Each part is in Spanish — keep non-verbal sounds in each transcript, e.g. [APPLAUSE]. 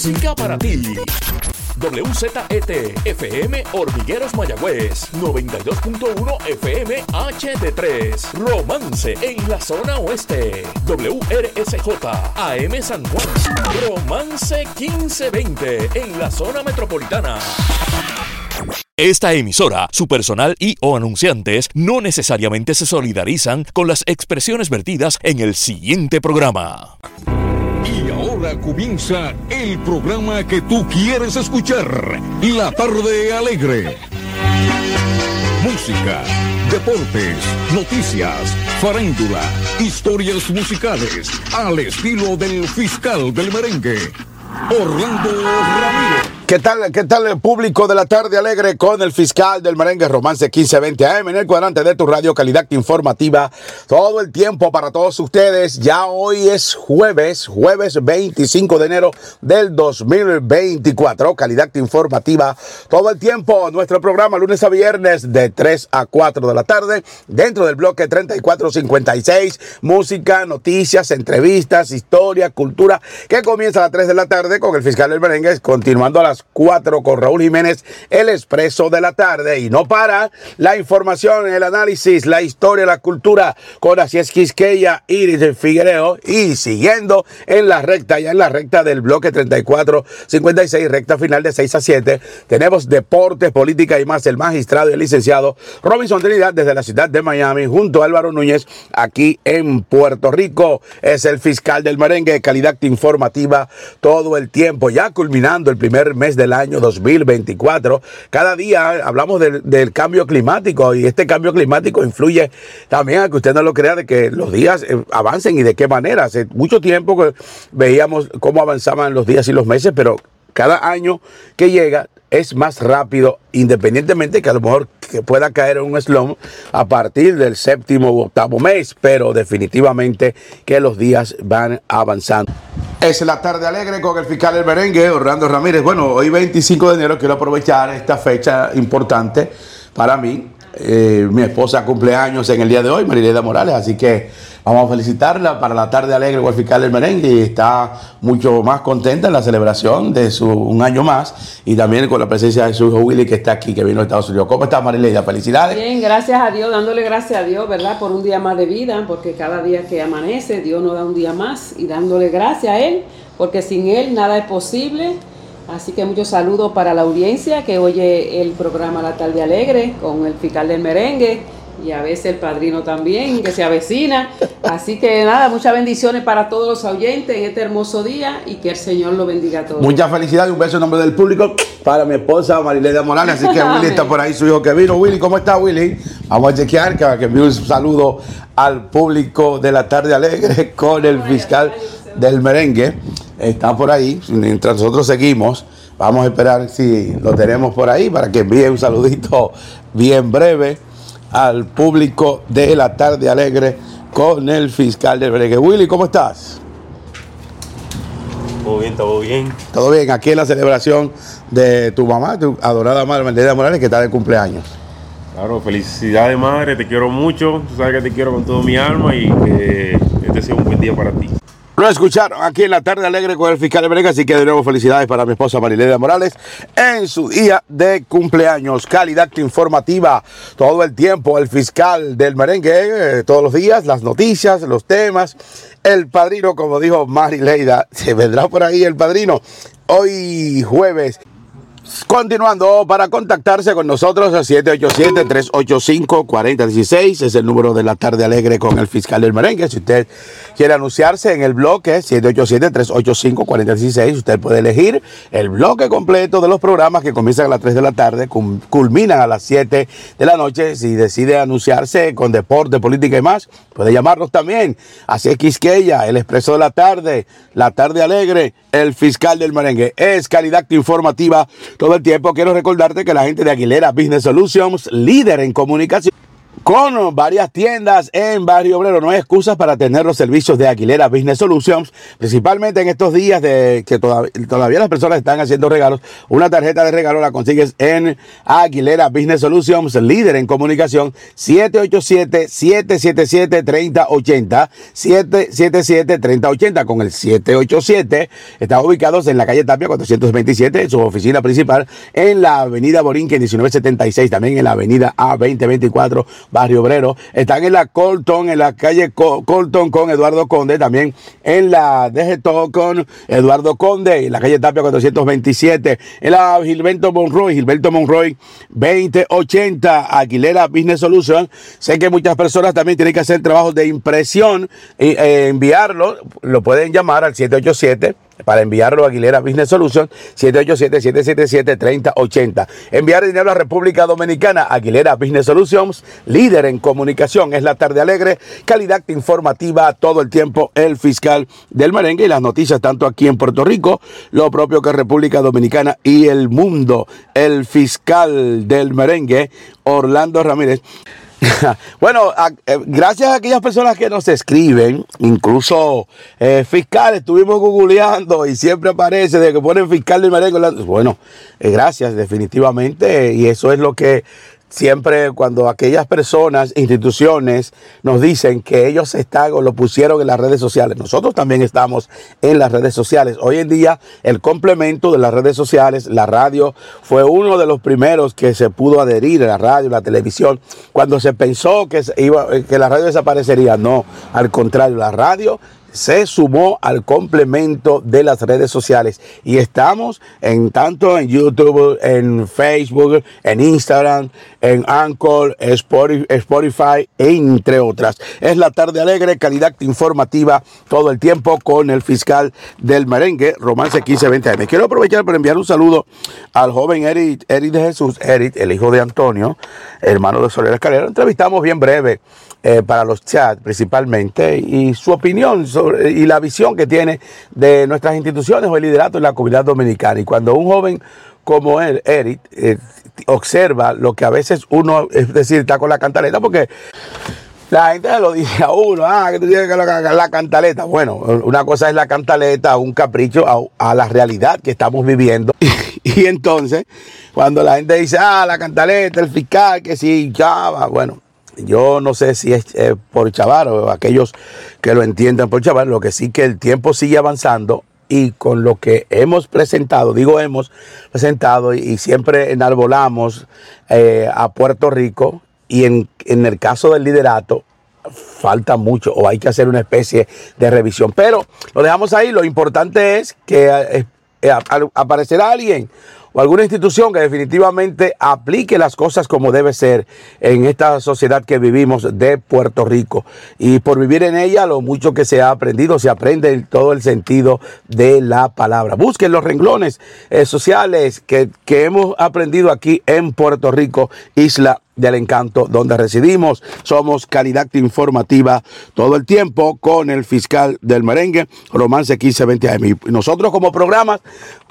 música para ti. WZET FM Hormigueros Mayagüez 92.1 FM HD3 Romance en la zona oeste WRSJ AM San Juan Romance 1520 en la zona metropolitana esta emisora, su personal y o anunciantes no necesariamente se solidarizan con las expresiones vertidas en el siguiente programa. Comienza el programa que tú quieres escuchar, La Tarde Alegre. Música, deportes, noticias, farándula, historias musicales, al estilo del fiscal del merengue, Orlando Ramírez. ¿Qué tal, ¿Qué tal el público de la tarde alegre con el fiscal del merengue Romance 1520 AM en el cuadrante de tu radio calidad informativa todo el tiempo para todos ustedes? Ya hoy es jueves, jueves 25 de enero del 2024, calidad informativa todo el tiempo. Nuestro programa lunes a viernes de 3 a 4 de la tarde dentro del bloque 3456, música, noticias, entrevistas, historia, cultura, que comienza a las 3 de la tarde con el fiscal del merengue continuando a las 4 con Raúl Jiménez, el expreso de la tarde. Y no para la información, el análisis, la historia, la cultura con Asies Quisqueya, Iris Figuereo. Y siguiendo en la recta, ya en la recta del bloque 34, 56, recta final de 6 a 7, tenemos deportes, política y más. El magistrado y el licenciado Robinson Trinidad desde la ciudad de Miami, junto a Álvaro Núñez, aquí en Puerto Rico. Es el fiscal del merengue, calidad informativa todo el tiempo, ya culminando el primer mes del año 2024. Cada día hablamos del, cambio climático y este cambio climático influye también a que usted no lo crea de que los días eh, avancen y de qué manera. Hace mucho tiempo que veíamos cómo avanzaban los días y los meses, pero cada año que llega es más rápido, independientemente que a lo mejor que pueda caer en un slum a partir del séptimo u octavo mes, pero definitivamente que los días van avanzando. Es la tarde alegre con el fiscal del merengue, Orlando Ramírez. Bueno, hoy 25 de enero quiero aprovechar esta fecha importante para mí. Eh, mi esposa cumple años en el día de hoy, Marileda Morales, así que Vamos a felicitarla para la tarde alegre fiscal del merengue y está mucho más contenta en la celebración de su un año más y también con la presencia de su hijo Willy que está aquí, que vino de Estados Unidos. ¿Cómo está Marileida? Felicidades. Bien, gracias a Dios, dándole gracias a Dios, ¿verdad? Por un día más de vida, porque cada día que amanece, Dios nos da un día más y dándole gracias a Él, porque sin Él nada es posible. Así que muchos saludos para la audiencia que oye el programa La Tarde Alegre con el fiscal del merengue y a veces el padrino también, que se avecina. Así que nada, muchas bendiciones para todos los oyentes en este hermoso día y que el Señor lo bendiga a todos. Muchas felicidades y un beso en nombre del público para mi esposa Marilena Morales. Así que Willy [LAUGHS] está por ahí, su hijo que vino. Willy, ¿cómo está Willy? Vamos a chequear, que, que envíe un saludo al público de la tarde alegre [LAUGHS] con el fiscal del merengue. Está por ahí, mientras nosotros seguimos. Vamos a esperar si lo tenemos por ahí para que envíe un saludito bien breve al público de la tarde alegre con el fiscal del Bregue. Willy, ¿cómo estás? Todo bien, todo bien. Todo bien, aquí en la celebración de tu mamá, tu adorada madre Mercedes Morales, que está de cumpleaños. Claro, felicidades madre, te quiero mucho, tú sabes que te quiero con todo mi alma y que este sea un buen día para ti. Lo escucharon aquí en la tarde alegre con el fiscal Brega, así que de nuevo felicidades para mi esposa Marilena Morales en su día de cumpleaños. Calidad informativa todo el tiempo, el fiscal del merengue, eh, todos los días, las noticias, los temas. El padrino, como dijo Marileida, [LAUGHS] se vendrá por ahí el padrino. Hoy jueves Continuando, para contactarse con nosotros, 787-385-4016 es el número de la tarde alegre con el fiscal del merengue. Si usted quiere anunciarse en el bloque, 787-385-4016, usted puede elegir el bloque completo de los programas que comienzan a las 3 de la tarde, culminan a las 7 de la noche. Si decide anunciarse con deporte, política y más, puede llamarnos también. Así es Quisqueya, el expreso de la tarde, la tarde alegre, el fiscal del merengue. Es calidad informativa todo el tiempo. Quiero recordarte que la gente de Aguilera Business Solutions, líder en comunicación, con varias tiendas en Barrio Obrero. No hay excusas para tener los servicios de Aguilera Business Solutions, principalmente en estos días de que todavía, las personas están haciendo regalos. Una tarjeta de regalo la consigues en Aguilera Business Solutions, líder en comunicación, 787-777-3080, 777-3080 con el 787. Están ubicados en la calle Tapia 427, en su oficina principal, en la avenida Borinquen 1976, también en la avenida A2024 Barrio Obrero. Están en la Colton, en la calle Colton con Eduardo Conde, también en la DGTO con Eduardo Conde, en la calle Tapia 427, en la Gilberto Monroy, Gilberto Monroy 2080, Aguilera Business Solution. Sé que muchas personas también tienen que hacer trabajos de impresión y eh, enviarlo, lo pueden llamar al 787 para enviarlo a Aguilera Business Solution 787-777-3080. Enviar dinero a República Dominicana, Aguilera Business Solutions, líder en comunicación. Es la tarde alegre, calidad informativa todo el tiempo, el fiscal del merengue y las noticias tanto aquí en Puerto Rico, lo propio que República Dominicana y el mundo. El fiscal del merengue, Orlando Ramírez. [LAUGHS] bueno, eh, gracias a aquellas personas que nos escriben, incluso eh, fiscales, estuvimos googleando y siempre aparece de que ponen fiscal del merengue. Bueno, eh, gracias, definitivamente, y eso es lo que siempre cuando aquellas personas, instituciones nos dicen que ellos están o lo pusieron en las redes sociales, nosotros también estamos en las redes sociales. Hoy en día el complemento de las redes sociales, la radio fue uno de los primeros que se pudo adherir a la radio, la televisión, cuando se pensó que, iba, que la radio desaparecería. No, al contrario, la radio se sumó al complemento de las redes sociales y estamos en tanto en YouTube, en Facebook, en Instagram, en Anchor, Spotify, entre otras. Es la tarde alegre, calidad informativa todo el tiempo con el fiscal del merengue, Romance 1520 Me quiero aprovechar para enviar un saludo al joven Eric, Eric de Jesús, Eric, el hijo de Antonio, hermano de Soler Escalera. Entrevistamos bien breve eh, para los chats principalmente y su opinión sobre, y la visión que tiene de nuestras instituciones o el liderato en la comunidad dominicana. Y cuando un joven como él, Eric, eh, observa lo que a veces uno, es decir, está con la cantaleta, porque la gente lo dice a uno, ah, que tú tienes que la, la, cantaleta. Bueno, una cosa es la cantaleta, un capricho a, la realidad que estamos viviendo. [LAUGHS] Y, entonces, cuando la gente dice, ah, la cantaleta, el fiscal, que sí, chava, bueno, yo no sé si es eh, por chavar o aquellos que lo entiendan por chavar, lo que sí que el tiempo sigue avanzando y con lo que hemos presentado, digo hemos presentado y, siempre enarbolamos eh, a Puerto Rico y en, el caso del liderato falta mucho o hay que hacer una especie de revisión. Pero lo dejamos ahí, lo importante es que eh, aparecerá alguien o alguna institución que definitivamente aplique las cosas como debe ser en esta sociedad que vivimos de Puerto Rico. Y por vivir en ella, lo mucho que se ha aprendido, se aprende en todo el sentido de la palabra. Busquen los renglones eh, sociales que, que hemos aprendido aquí en Puerto Rico, isla del encanto donde residimos. Somos calidad informativa todo el tiempo con el fiscal del merengue, Romance 1520 AM. Nosotros como programas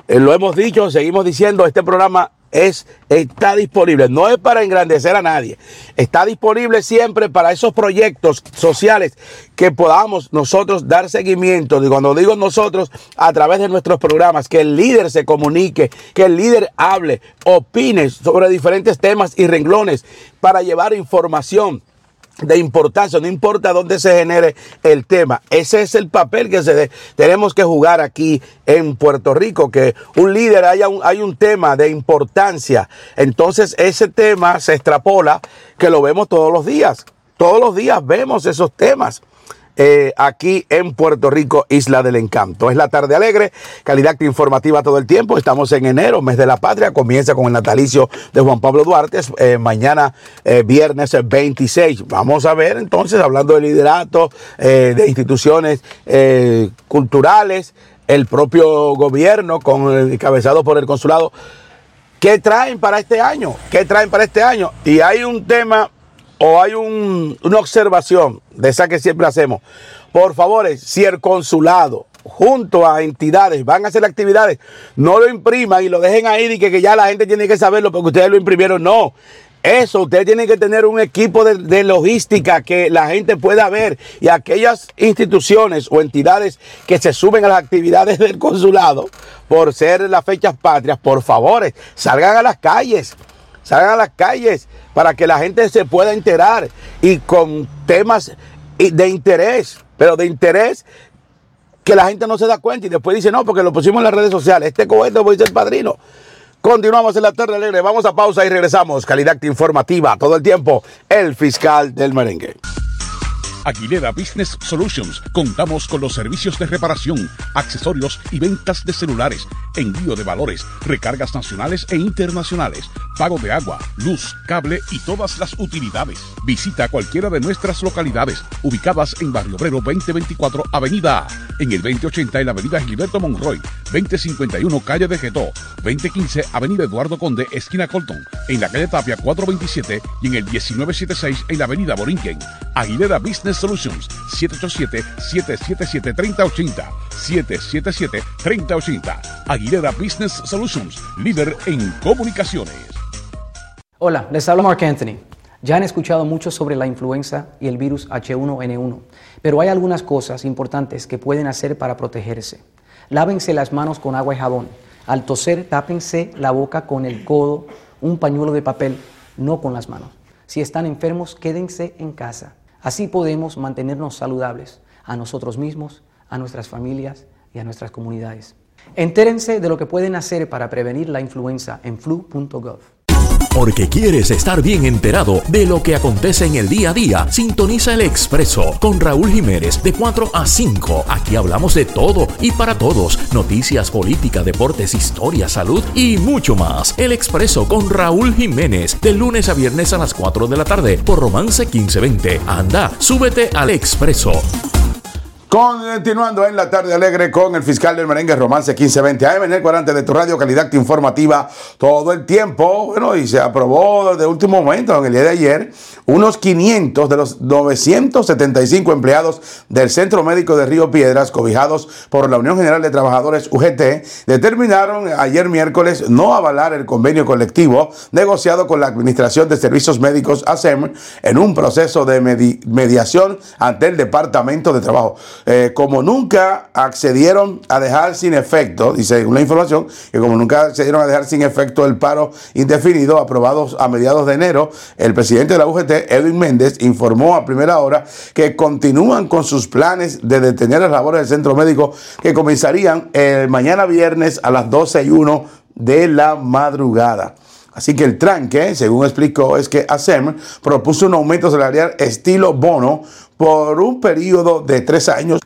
eh, lo hemos dicho, seguimos diciendo, este programa es, está disponible, no es para engrandecer a nadie, está disponible siempre para esos proyectos sociales que podamos nosotros dar seguimiento. Y cuando digo nosotros, a través de nuestros programas, que el líder se comunique, que el líder hable, opine sobre diferentes temas y renglones para llevar información de importancia, no importa dónde se genere el tema. Ese es el papel que se tenemos que jugar aquí en Puerto Rico, que un líder haya un, hay un tema de importancia. Entonces ese tema se extrapola, que lo vemos todos los días. Todos los días vemos esos temas. Eh, aquí en Puerto Rico, Isla del Encanto. Es la tarde alegre, calidad informativa todo el tiempo. Estamos en enero, mes de la patria. Comienza con el natalicio de Juan Pablo Duarte. Eh, mañana, eh, viernes 26. Vamos a ver entonces, hablando de liderato, de instituciones culturales, el propio gobierno, con encabezado por el consulado. ¿Qué traen para este año? ¿Qué traen para este año? Y hay un tema o hay una observación de esa que siempre hacemos. Por favor, si el consulado junto a entidades van a hacer actividades, no lo impriman y lo dejen ahí y que, que ya la gente tiene que saberlo porque ustedes lo imprimieron. No, Eso, usted tiene que tener un equipo de, de, logística que la gente pueda ver y aquellas instituciones o entidades que se suben a las actividades del consulado por ser las fechas patrias, por favor, salgan a las calles, salgan a las calles para que la gente se pueda enterar y con temas de interés, pero de interés que la gente no se da cuenta y después dice, no, porque lo pusimos en las redes sociales, este cohete voy a ser padrino. Continuamos en la tarde alegre. Vamos a pausa y regresamos. Calidad informativa todo el tiempo. El fiscal del merengue. Aguilera Business Solutions. Contamos con los servicios de reparación, accesorios y ventas de celulares, envío de valores, recargas nacionales e internacionales, pago de agua, luz, cable y todas las utilidades. Visita cualquiera de nuestras localidades, ubicadas en Barrio Obrero 2024, Avenida A, en el 2080 en la Avenida Gilberto Monroy, 2051 Calle de Getó, 2015 Avenida Eduardo Conde, esquina Colton, en la calle Tapia 427 y en el 1976 en la Avenida Borinquen. Aguilera Business Solutions 787-777-3080 777-3080 Aguilera Business Solutions, líder en comunicaciones. Hola, les habla Mark Anthony. Ya han escuchado mucho sobre la influenza y el virus H1N1, pero hay algunas cosas importantes que pueden hacer para protegerse. Lávense las manos con agua y jabón. Al toser, tápense la boca con el codo, un pañuelo de papel, no con las manos. Si están enfermos, quédense en casa. Así podemos mantenernos saludables a nosotros mismos, a nuestras familias y a nuestras comunidades. Entérense de lo que pueden hacer para prevenir la influenza en flu.gov. Porque quieres estar bien enterado de lo que acontece en el día a día, sintoniza el Expreso con Raúl Jiménez de 4 a 5. Aquí hablamos de todo y para todos. Noticias, política, deportes, historia, salud y mucho más. El Expreso con Raúl Jiménez de lunes a viernes a las 4 de la tarde por Romance 1520. Anda, súbete al Expreso. Continuando en la tarde alegre con el fiscal del merengue Romance 1520 AM en el cuadrante de tu radio calidad informativa todo el tiempo. Bueno, y se aprobó de último momento en el día de ayer unos 500 de los 975 empleados del Centro Médico de Río Piedras cobijados por la Unión General de Trabajadores UGT determinaron ayer miércoles no avalar el convenio colectivo negociado con la Administración de Servicios Médicos ASEM en un proceso de medi mediación ante el Departamento de Trabajo eh, como nunca accedieron a dejar sin efecto, dice una información, que como nunca accedieron a dejar sin efecto el paro indefinido aprobado a mediados de enero, el presidente de la UGT, Edwin Méndez, informó a primera hora que continúan con sus planes de detener las labores del centro médico que comenzarían el mañana viernes a las 12 y 1 de la madrugada. Así que el tranque, según explicó, es que ASEM propuso un aumento salarial estilo bono por un periodo de tres años.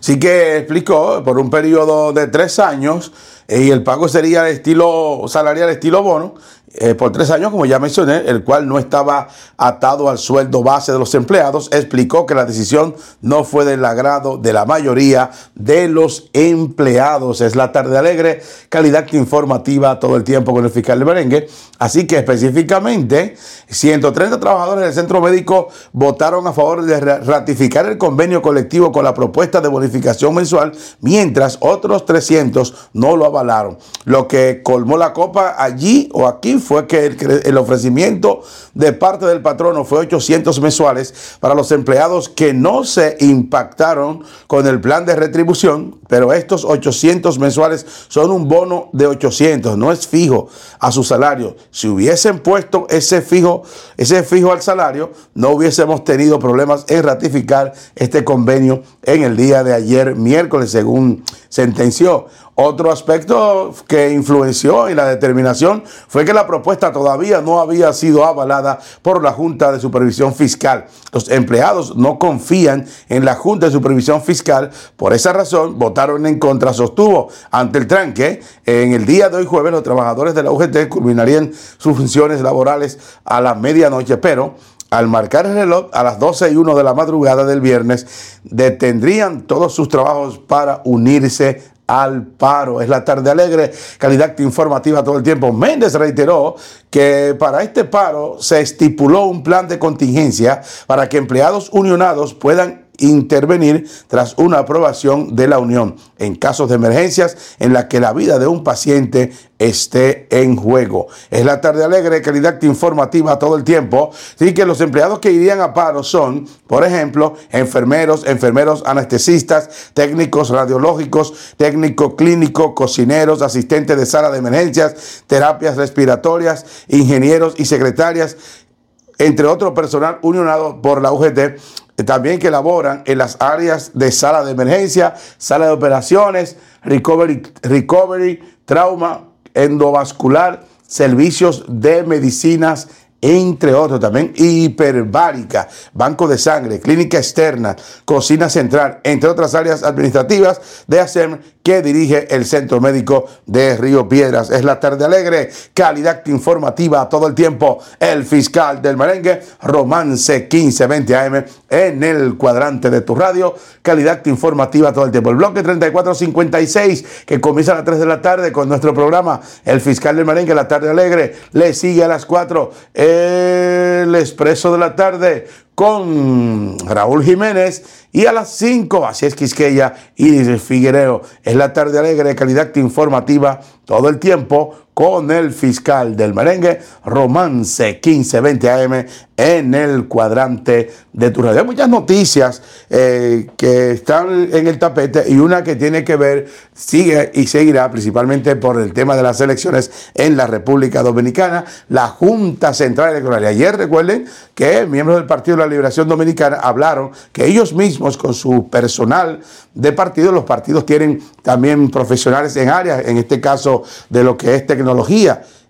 Así que explicó, por un periodo de tres años, y el pago sería estilo salarial, estilo bono, eh, por tres años, como ya mencioné, el cual no estaba atado al sueldo base de los empleados, explicó que la decisión no fue del agrado de la mayoría de los empleados. Es la tarde alegre, calidad informativa todo el tiempo con el fiscal de merengue. Así que específicamente, 130 trabajadores del centro médico votaron a favor de ratificar el convenio colectivo con la propuesta de bonificación mensual, mientras otros 300 no lo avalaron. Lo que colmó la copa allí o aquí fue que el, ofrecimiento de parte del patrono fue 800 mensuales para los empleados que no se impactaron con el plan de retribución, pero estos 800 mensuales son un bono de 800, no es fijo a su salario. Si hubiesen puesto ese fijo, ese fijo al salario, no hubiésemos tenido problemas en ratificar este convenio en el día de ayer, miércoles, según sentenció. Otro aspecto que influenció en la determinación fue que la propuesta todavía no había sido avalada por la Junta de Supervisión Fiscal. Los empleados no confían en la Junta de Supervisión Fiscal. Por esa razón, votaron en contra, sostuvo ante el tranque. En el día de hoy jueves, los trabajadores de la UGT culminarían sus funciones laborales a la medianoche, pero al marcar el reloj a las 12 y 1 de la madrugada del viernes, detendrían todos sus trabajos para unirse al paro. Es la tarde alegre, calidad informativa todo el tiempo. Méndez reiteró que para este paro se estipuló un plan de contingencia para que empleados unionados puedan intervenir tras una aprobación de la Unión en casos de emergencias en la que la vida de un paciente esté en juego. Es la tarde alegre, calidad informativa todo el tiempo. Así que los empleados que irían a paro son, por ejemplo, enfermeros, enfermeros anestesistas, técnicos radiológicos, técnico clínico, cocineros, asistentes de sala de emergencias, terapias respiratorias, ingenieros y secretarias, entre otro personal unionado por la UGT también que laboran en las áreas de sala de emergencia, sala de operaciones, recovery, recovery trauma, endovascular, servicios de medicinas entre otros también, hiperbárica, banco de sangre, clínica externa, cocina central, entre otras áreas administrativas de ASEM que dirige el Centro Médico de Río Piedras. Es la tarde alegre, calidad informativa todo el tiempo. El fiscal del merengue, Romance 1520 AM en el cuadrante de tu radio, calidad informativa todo el tiempo. El bloque 3456 que comienza a las 3 de la tarde con nuestro programa, El fiscal del merengue, la tarde alegre, le sigue a las 4 el expreso de la tarde con Raúl Jiménez y a las 5, así es Quisqueya y Figuereo. Es la tarde alegre calidad informativa todo el tiempo con el fiscal del merengue, Romance 1520 AM en el cuadrante de tu radio. Hay muchas noticias eh, que están en el tapete y una que tiene que ver, sigue y seguirá principalmente por el tema de las elecciones en la República Dominicana, la Junta Central Electoral. Ayer recuerden que miembros del Partido de la Liberación Dominicana hablaron que ellos mismos con su personal de partido, los partidos tienen también profesionales en áreas, en este caso de lo que es tecnología.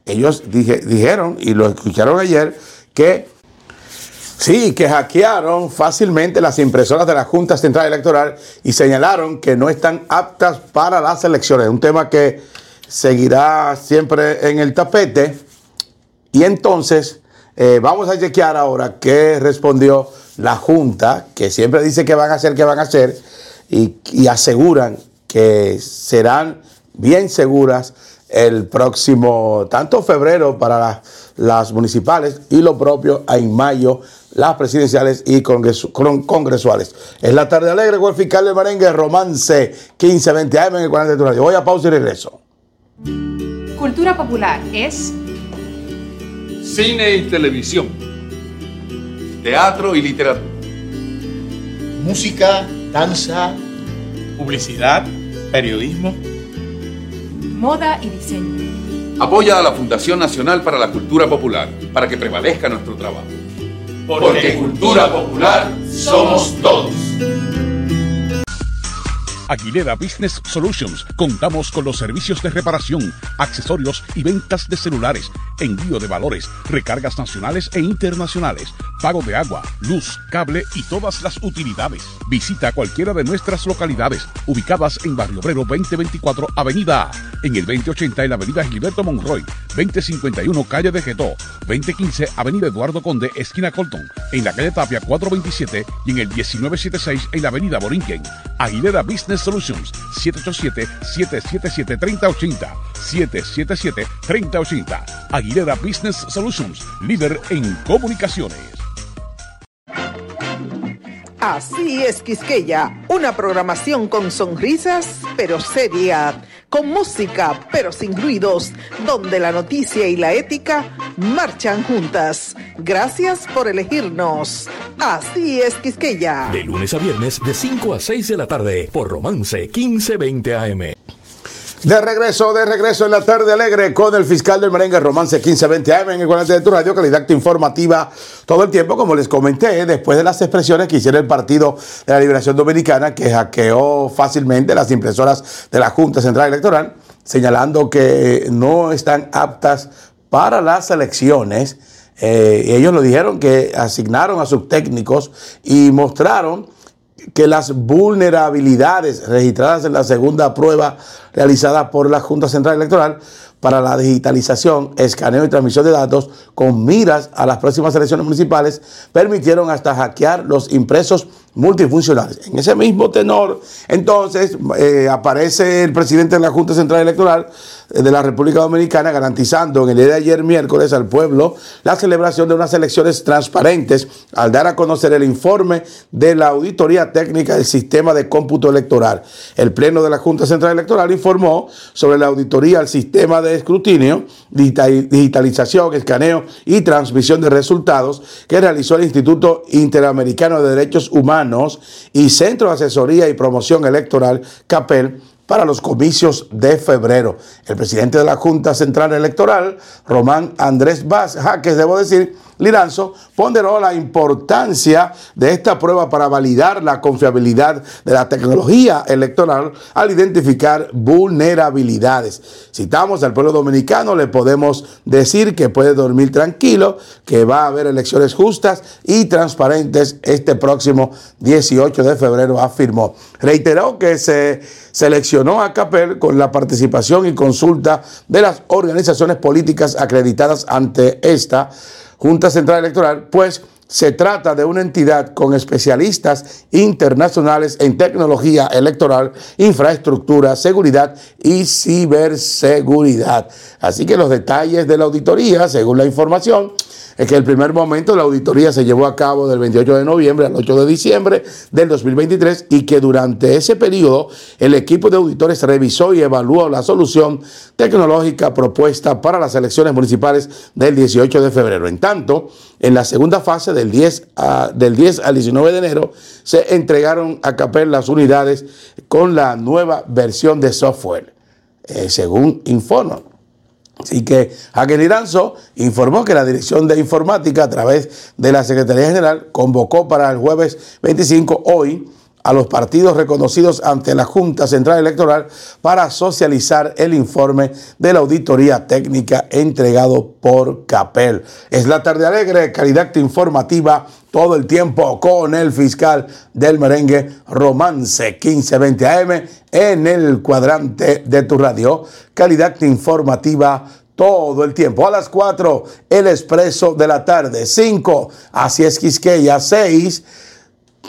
Ellos dijeron, y lo escucharon ayer, que Sí, que hackearon fácilmente las impresoras de la Junta Central Electoral y señalaron que no están aptas para las elecciones. Un tema que seguirá siempre en el tapete. Y entonces eh, vamos a chequear ahora qué respondió la Junta, que siempre dice que van a hacer, que van a hacer, y aseguran que serán bien seguras el próximo, tanto febrero para las municipales y lo propio en mayo, las presidenciales y congresuales. Es la tarde alegre con el fiscal de merengue, romance 1520 AM en el 40 de radio. Voy a pausa y regreso. Cultura popular es cine y televisión, teatro y literatura, música, danza, publicidad, periodismo moda y diseño. Apoya a la Fundación Nacional para la Cultura Popular para que prevalezca nuestro trabajo. Porque cultura popular somos todos. Aguilera Business Solutions. Contamos con los servicios de reparación, accesorios y ventas de celulares, envío de valores, recargas nacionales e internacionales, pago de agua, luz, cable y todas las utilidades. Visita cualquiera de nuestras localidades ubicadas en Barrio Obrero 2024 Avenida A, en el 2080 en la Avenida Gilberto Monroy, 2051 Calle de Getó, 2015 Avenida Eduardo Conde, esquina Colton, en la calle Tapia 427 y en el 1976 en la Avenida Borinquen. Aguilera Business Solutions 787-777-3080 777-3080 Aguilera Business Solutions, líder en comunicaciones. Así es, Quisqueya, una programación con sonrisas, pero seria, con música, pero sin ruidos, donde la noticia y la ética marchan juntas. Gracias por elegirnos. Así es, Quisqueya. De lunes a viernes, de 5 a 6 de la tarde, por Romance 1520 AM. De regreso, de regreso en la tarde alegre con el fiscal del merengue Romance 1520 AM en el 40 de tu radio, calidad informativa todo el tiempo, como les comenté, después de las expresiones que hicieron el Partido de la Liberación Dominicana, que hackeó fácilmente las impresoras de la Junta Central Electoral, señalando que no están aptas para las elecciones. Eh, ellos lo dijeron que asignaron a sus técnicos y mostraron que las vulnerabilidades registradas en la segunda prueba realizada por la Junta Central Electoral para la digitalización, escaneo y transmisión de datos con miras a las próximas elecciones municipales permitieron hasta hackear los impresos multifuncionales. En ese mismo tenor, entonces, eh, aparece el presidente de la Junta Central Electoral eh, de la República Dominicana garantizando en el día de ayer miércoles al pueblo la celebración de unas elecciones transparentes al dar a conocer el informe de la auditoría técnica del sistema de cómputo electoral. El Pleno de la Junta Central Electoral informó sobre la auditoría al sistema de escrutinio, digitalización, escaneo y transmisión de resultados que realizó el Instituto Interamericano de Derechos Humanos y Centro de Asesoría y Promoción Electoral, CAPEL, para los comicios de febrero. El presidente de la Junta Central Electoral, Román Andrés Vaz Jaques, debo decir, Liranzo ponderó la importancia de esta prueba para validar la confiabilidad de la tecnología electoral al identificar vulnerabilidades. Citamos al pueblo dominicano, le podemos decir que puede dormir tranquilo, que va a haber elecciones justas y transparentes este próximo 18 de febrero, afirmó. Reiteró que se seleccionó a Capel con la participación y consulta de las organizaciones políticas acreditadas ante esta Junta Central Electoral, pues se trata de una entidad con especialistas internacionales en tecnología electoral, infraestructura, seguridad y ciberseguridad. Así que los detalles de la auditoría, según la información, es que el primer momento la auditoría se llevó a cabo del 28 de noviembre al 8 de diciembre del 2023 y que durante ese periodo el equipo de auditores revisó y evaluó la solución tecnológica propuesta para las elecciones municipales del 18 de febrero. En tanto, en la segunda fase del 10, del 10 al 19 de enero se entregaron a CAPEL las unidades con la nueva versión de software, eh, según informan. Así que Jaque Iranzo informó que la Dirección de Informática a través de la Secretaría General convocó para el jueves 25 hoy a los partidos reconocidos ante la Junta Central Electoral para socializar el informe de la auditoría técnica entregado por CAPEL. Es la tarde alegre, calidad informativa todo el tiempo con el fiscal del merengue Romance 1520 AM en el cuadrante de tu radio. Calidad informativa todo el tiempo. A las 4, el expreso de la tarde. 5, así es Quisqueya. 6,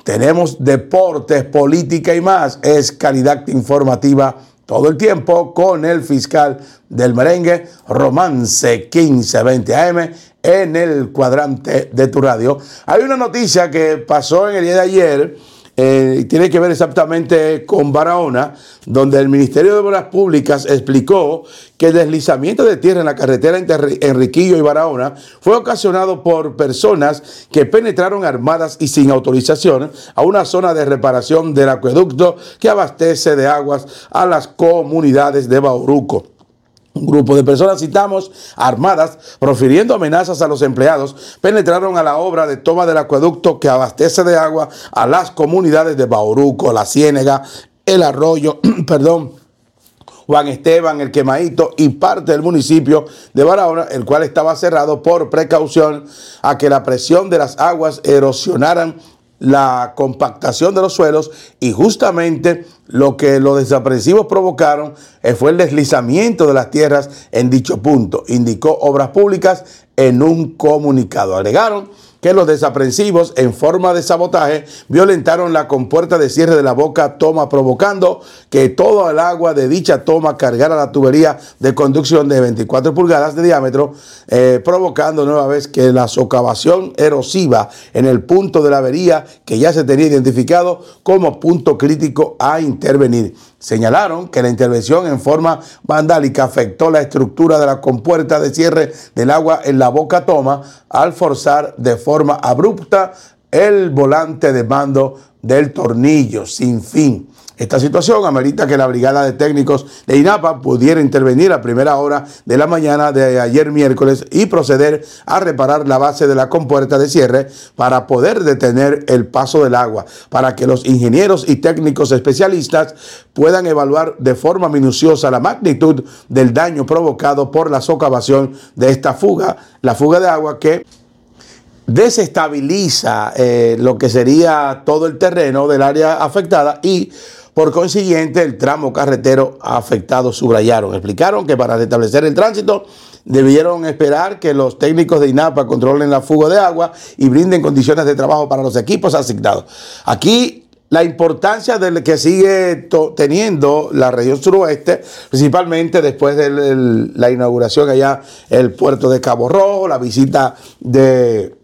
tenemos deportes, política y más. Es calidad informativa todo el tiempo con el fiscal del merengue, Romance 1520 AM, en el cuadrante de tu radio. Hay una noticia que pasó en el día de ayer eh, tiene que ver exactamente con Barahona, donde el Ministerio de Obras Públicas explicó que el deslizamiento de tierra en la carretera entre Enriquillo y Barahona fue ocasionado por personas que penetraron armadas y sin autorización a una zona de reparación del acueducto que abastece de aguas a las comunidades de Bauruco. Un grupo de personas, citamos, armadas, profiriendo amenazas a los empleados, penetraron a la obra de toma del acueducto que abastece de agua a las comunidades de Bauruco, La Ciénega, El Arroyo, [CLEARS THROAT] perdón, Juan Esteban, El Quemaito y parte del municipio de Barahona, el cual estaba cerrado por precaución a que la presión de las aguas erosionaran la compactación de los suelos y justamente lo que los desaprensivos provocaron eh, fue el deslizamiento de las tierras en dicho punto, indicó Obras Públicas en un comunicado. Alegaron que los desaprensivos en forma de sabotaje violentaron la compuerta de cierre de la boca toma provocando que todo el agua de dicha toma cargara la tubería de conducción de 24 pulgadas de diámetro, eh, provocando nueva vez que la socavación erosiva en el punto de la avería que ya se tenía identificado como punto crítico a intervenir. Señalaron que la intervención en forma vandálica afectó la estructura de la compuerta de cierre del agua en la boca toma al forzar de forma abrupta el volante de mando del tornillo sin fin. Esta situación amerita que la brigada de técnicos de INAPA pudiera intervenir a primera hora de la mañana de ayer miércoles y proceder a reparar la base de la compuerta de cierre para poder detener el paso del agua, para que los ingenieros y técnicos especialistas puedan evaluar de forma minuciosa la magnitud del daño provocado por la socavación de esta fuga, la fuga de agua que desestabiliza eh, lo que sería todo el terreno del área afectada y Por consiguiente, el tramo carretero afectado subrayaron. Explicaron que para restablecer el tránsito debieron esperar que los técnicos de INAPA controlen la fuga de agua y brinden condiciones de trabajo para los equipos asignados. Aquí la importancia del que sigue teniendo la región suroeste, principalmente después de la inauguración allá el puerto de Cabo Rojo, la visita de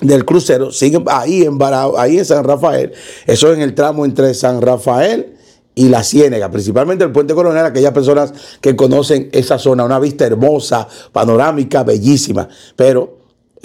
del crucero, sigue ahí en ahí en San Rafael, eso en el tramo entre San Rafael y la Ciénega, principalmente el Puente Coronel, aquellas personas que conocen esa zona, una vista hermosa, panorámica, bellísima, pero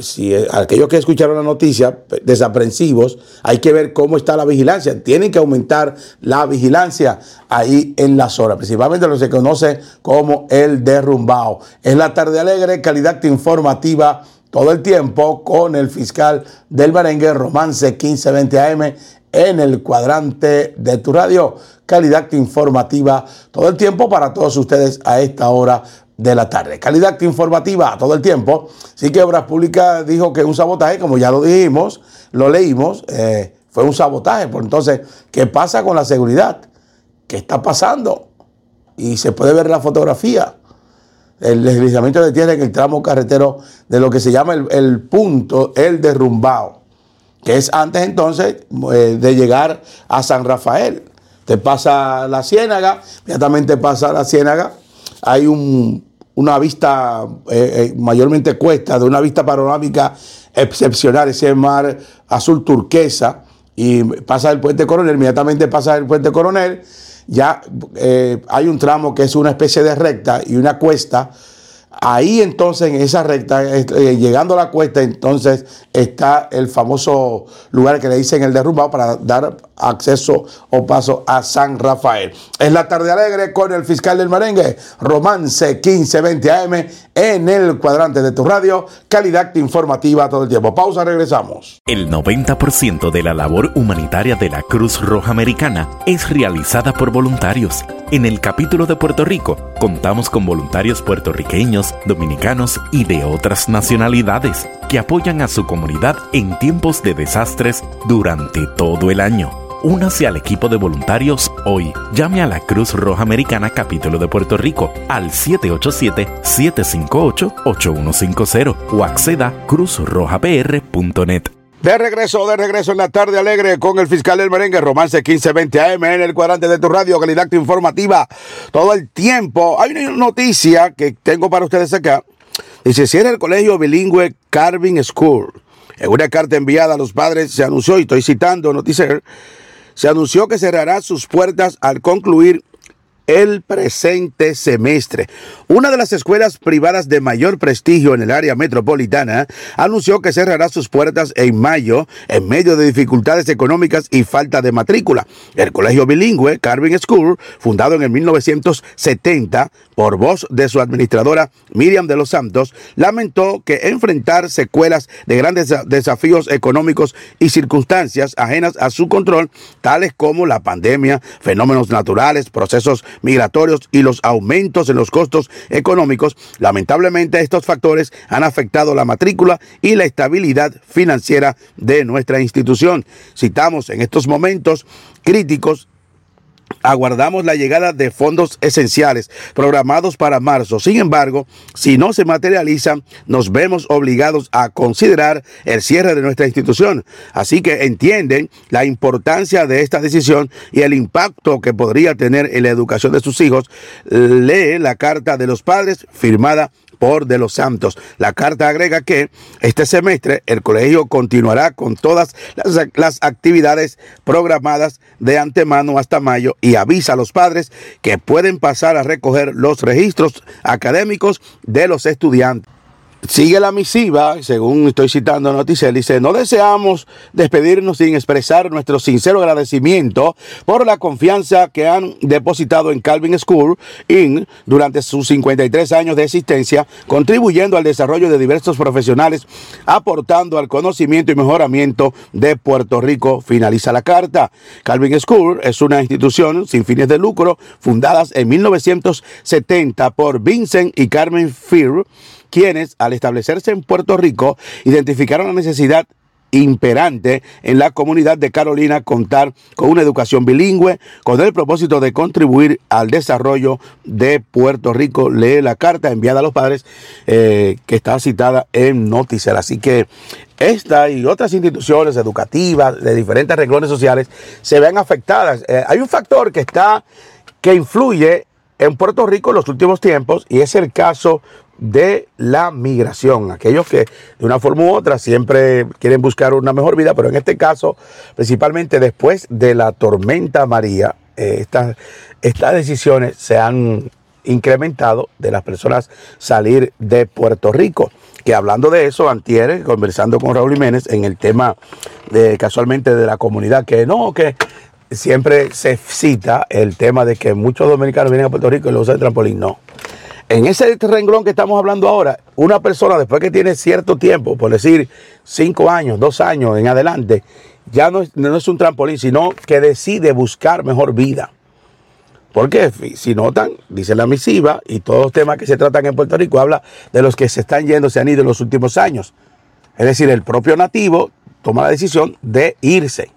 si aquellos que escucharon la noticia, desaprensivos, hay que ver cómo está la vigilancia. Tienen que aumentar la vigilancia ahí en la zona, principalmente lo que se conoce como el derrumbado. Es la tarde alegre, calidad informativa todo el tiempo con el fiscal del merengue Romance 1520 AM en el cuadrante de tu radio. Calidad informativa todo el tiempo para todos ustedes a esta hora de la tarde. Calidad informativa todo el tiempo. Sí que Obras Públicas dijo que un sabotaje, como ya lo dijimos, lo leímos, eh, fue un sabotaje. Por entonces, ¿qué pasa con la seguridad? ¿Qué está pasando? Y se puede ver la fotografía el deslizamiento de tierra en el tramo carretero de lo que se llama el, punto, el derrumbado, que es antes entonces eh, de llegar a San Rafael. Te pasa la ciénaga, inmediatamente pasa la ciénaga, hay una vista eh, eh, mayormente cuesta, de una vista panorámica excepcional, ese mar azul turquesa, y pasa el puente coronel, inmediatamente pasa el puente coronel ya eh, hay un tramo que es una especie de recta y una cuesta. Ahí entonces en esa recta, eh, llegando a la cuesta, entonces está el famoso lugar que le dicen el derrumbado para dar acceso o paso a San Rafael. Es la tarde alegre con el fiscal del merengue, Romance 1520 AM en el cuadrante de tu radio, calidad informativa todo el tiempo. Pausa, regresamos. El 90% de la labor humanitaria de la Cruz Roja Americana es realizada por voluntarios. En el capítulo de Puerto Rico contamos con voluntarios puertorriqueños, dominicanos y de otras nacionalidades que apoyan a su comunidad en tiempos de desastres durante todo el año. Únase al equipo de voluntarios hoy. Llame a la Cruz Roja Americana Capítulo de Puerto Rico al 787-758-8150 o acceda cruzrojapr.net. De regreso, de regreso en la tarde alegre con el fiscal del merengue, Romance 1520 AM en el cuadrante de tu radio, calidad informativa todo el tiempo. Hay una noticia que tengo para ustedes acá. Dice, cierra el colegio bilingüe Carving School. En una carta enviada a los padres se anunció, y estoy citando Noticier, se anunció que cerrará sus puertas al concluir el presente semestre. Una de las escuelas privadas de mayor prestigio en el área metropolitana anunció que cerrará sus puertas en mayo en medio de dificultades económicas y falta de matrícula. El colegio bilingüe Carving School, fundado en el 1970 por voz de su administradora Miriam de los Santos, lamentó que enfrentar secuelas de grandes desafíos económicos y circunstancias ajenas a su control, tales como la pandemia, fenómenos naturales, procesos migratorios y los aumentos en los costos económicos, lamentablemente estos factores han afectado la matrícula y la estabilidad financiera de nuestra institución. Citamos en estos momentos críticos aguardamos la llegada de fondos esenciales programados para marzo. Sin embargo, si no se materializan, nos vemos obligados a considerar el cierre de nuestra institución. Así que entienden la importancia de esta decisión y el impacto que podría tener en la educación de sus hijos. Lee la carta de los padres firmada por de los Santos. La carta agrega que este semestre el colegio continuará con todas las, las, actividades programadas de antemano hasta mayo y avisa a los padres que pueden pasar a recoger los registros académicos de los estudiantes. Sigue la misiva, según estoy citando noticias, dice, no deseamos despedirnos sin expresar nuestro sincero agradecimiento por la confianza que han depositado en Calvin School Inc. durante sus 53 años de existencia, contribuyendo al desarrollo de diversos profesionales, aportando al conocimiento y mejoramiento de Puerto Rico. Finaliza la carta. Calvin School es una institución sin fines de lucro fundada en 1970 por Vincent y Carmen Fear quienes, al establecerse en Puerto Rico, identificaron la necesidad imperante en la comunidad de Carolina contar con una educación bilingüe con el propósito de contribuir al desarrollo de Puerto Rico. Lee la carta enviada a los padres eh, que está citada en Noticel. Así que esta y otras instituciones educativas de diferentes renglones sociales se ven afectadas. Eh, hay un factor que está que influye en Puerto Rico en los últimos tiempos y es el caso de la migración. Aquellos que de una forma u otra siempre quieren buscar una mejor vida, pero en este caso, principalmente después de la tormenta María, eh, estas, estas decisiones se han incrementado de las personas salir de Puerto Rico. Que hablando de eso, Antier, conversando con Raúl Jiménez en el tema de casualmente de la comunidad, que no, que siempre se cita el tema de que muchos dominicanos vienen a Puerto Rico y lo usan de trampolín. No. En ese renglón que estamos hablando ahora, una persona después que tiene cierto tiempo, por decir cinco años, dos años en adelante, ya no es, un trampolín, sino que decide buscar mejor vida. Porque si notan, dice la misiva, y todos los temas que se tratan en Puerto Rico habla de los que se están yendo, se han ido en los últimos años. Es decir, el propio nativo toma la decisión de irse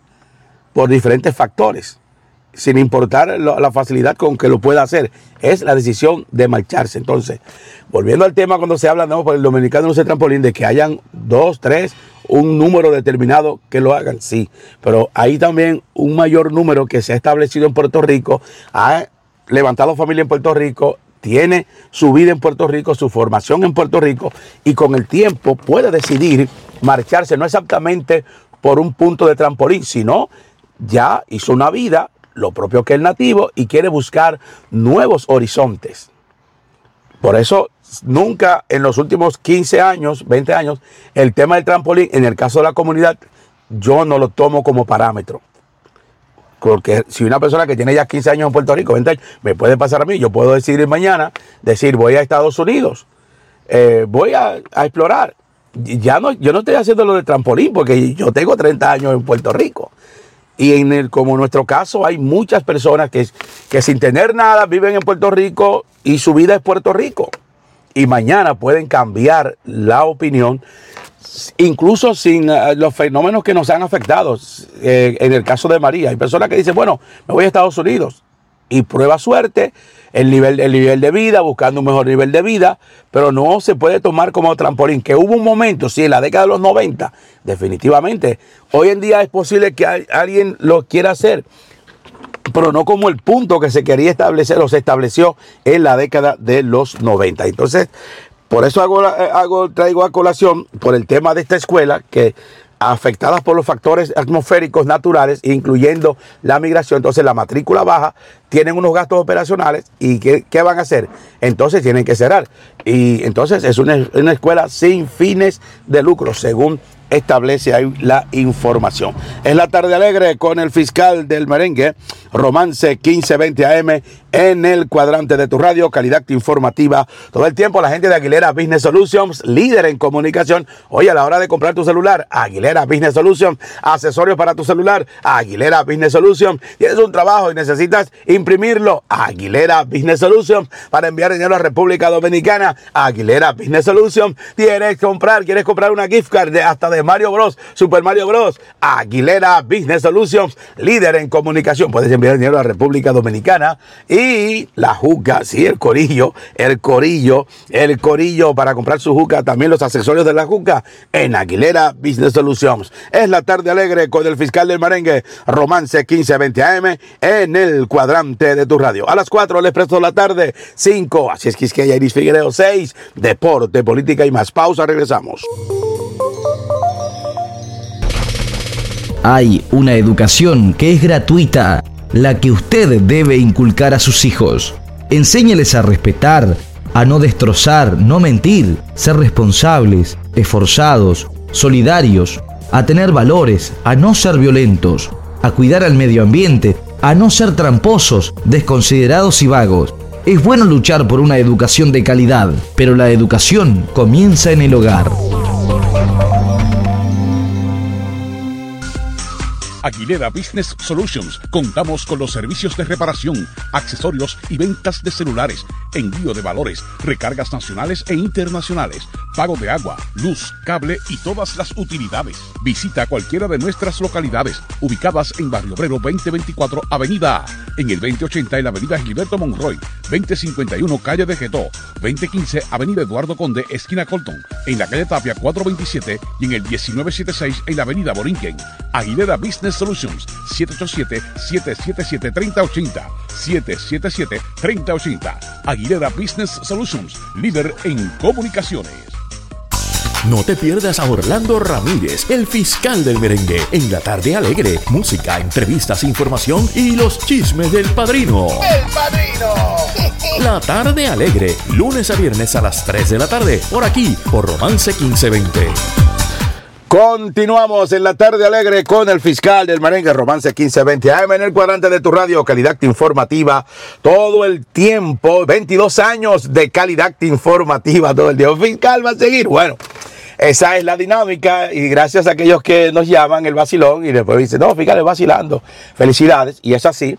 por diferentes factores, sin importar la facilidad con que lo pueda hacer. Es la decisión de marcharse. Entonces, volviendo al tema cuando se habla, no, por el dominicano no se trampolín, de que hayan dos, tres, un número determinado que lo hagan, sí. Pero hay también un mayor número que se ha establecido en Puerto Rico, ha levantado familia en Puerto Rico, tiene su vida en Puerto Rico, su formación en Puerto Rico y con el tiempo puede decidir marcharse, no exactamente por un punto de trampolín, sino ya hizo una vida, lo propio que el nativo, y quiere buscar nuevos horizontes. Por eso nunca en los últimos 15 años, 20 años, el tema del trampolín, en el caso de la comunidad, yo no lo tomo como parámetro. Porque si una persona que tiene ya 15 años en Puerto Rico, 20 años, me puede pasar a mí, yo puedo decidir mañana, decir voy a Estados Unidos, eh, voy a, a, explorar. Ya no, yo no estoy haciendo lo de trampolín porque yo tengo 30 años en Puerto Rico. Y en el, como en nuestro caso hay muchas personas que, que sin tener nada viven en Puerto Rico y su vida es Puerto Rico. Y mañana pueden cambiar la opinión, incluso sin uh, los fenómenos que nos han afectado. Eh, en el caso de María, hay personas que dicen, bueno, me voy a Estados Unidos y prueba suerte el nivel, el nivel de vida, buscando un mejor nivel de vida, pero no se puede tomar como trampolín. Que hubo un momento, sí, en la década de los 90, definitivamente. Hoy en día es posible que alguien lo quiera hacer, pero no como el punto que se quería establecer o se estableció en la década de los 90. Entonces, por eso hago, hago, traigo a colación por el tema de esta escuela que afectadas por los factores atmosféricos naturales, incluyendo la migración. Entonces, la matrícula baja, tienen unos gastos operacionales y ¿qué, qué van a hacer? Entonces, tienen que cerrar. Y entonces es una, una escuela sin fines de lucro, según establece ahí la información. Es la tarde alegre con el fiscal del merengue, Romance 1520 AM en el cuadrante de tu radio, calidad informativa. Todo el tiempo la gente de Aguilera Business Solutions, líder en comunicación. Hoy a la hora de comprar tu celular, Aguilera Business Solutions, accesorios para tu celular, Aguilera Business Solutions. Tienes un trabajo y necesitas imprimirlo, Aguilera Business Solutions. Para enviar dinero a República Dominicana, Aguilera Business Solutions. Tienes comprar, quieres comprar una gift card de hasta de Mario Bros, Super Mario Bros, Aguilera Business Solutions, líder en comunicación. Puedes enviar dinero a República Dominicana y la juca, sí, el corillo, el corillo, el corillo para comprar su juca, también los accesorios de la juca en Aguilera Business Solutions. Es la tarde alegre con el fiscal del merengue, Romance 1520 AM en el cuadrante de tu radio. A las 4 les presto la tarde, 5, así es que es que Iris Figueiredo, 6, deporte, política y más. Pausa, regresamos. Hay una educación que es gratuita, la que usted debe inculcar a sus hijos. Enséñeles a respetar, a no destrozar, no mentir, ser responsables, esforzados, solidarios, a tener valores, a no ser violentos, a cuidar al medio ambiente, a no ser tramposos, desconsiderados y vagos. Es bueno luchar por una educación de calidad, pero la educación comienza en el hogar. Aguilera Business Solutions. Contamos con los servicios de reparación, accesorios y ventas de celulares envío de valores, recargas nacionales e internacionales, pago de agua, luz, cable y todas las utilidades. Visita cualquiera de nuestras localidades ubicadas en Barrio Obrero 2024 Avenida A, en el 2080 en la Avenida Gilberto Monroy, 2051 Calle de Getó, 2015 Avenida Eduardo Conde, esquina Colton, en la calle Tapia 427 y en el 1976 en la Avenida Borinquen. Aguilera Business Solutions 787-777-3080 777-3080 Aguilera Business Solutions, líder en comunicaciones. No te pierdas a Orlando Ramírez, el fiscal del merengue, en la tarde alegre. Música, entrevistas, información y los chismes del padrino. ¡El padrino! La tarde alegre, lunes a viernes a las 3 de la tarde, por aquí, por Romance 1520. Continuamos en la tarde alegre con el fiscal del merengue Romance 1520 AM en el cuadrante de tu radio, calidad informativa todo el tiempo, 22 años de calidad informativa todo el día. fiscal va a seguir, bueno. Esa es la dinámica y gracias a aquellos que nos llaman el vacilón y después dicen, no, fíjate, vacilando. Felicidades. Y es así.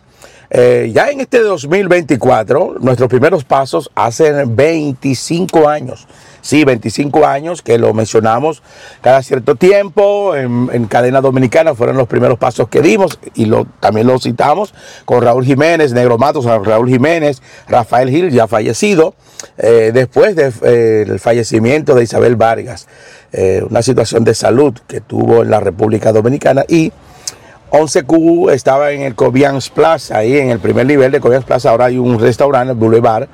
Eh, ya en este 2024, nuestros primeros pasos hacen 25 años. Sí, 25 años que lo mencionamos cada cierto tiempo. En, cadena dominicana fueron los primeros pasos que dimos y lo, también lo citamos con Raúl Jiménez, Negro Matos, Raúl Jiménez, Rafael Gil, ya fallecido, eh, después del eh, fallecimiento de Isabel Vargas. una situación de salud que tuvo en la República Dominicana y 11Q estaba en el Cobians Plaza, ahí en el primer nivel de Cobians Plaza. Ahora hay un restaurante, el Boulevard,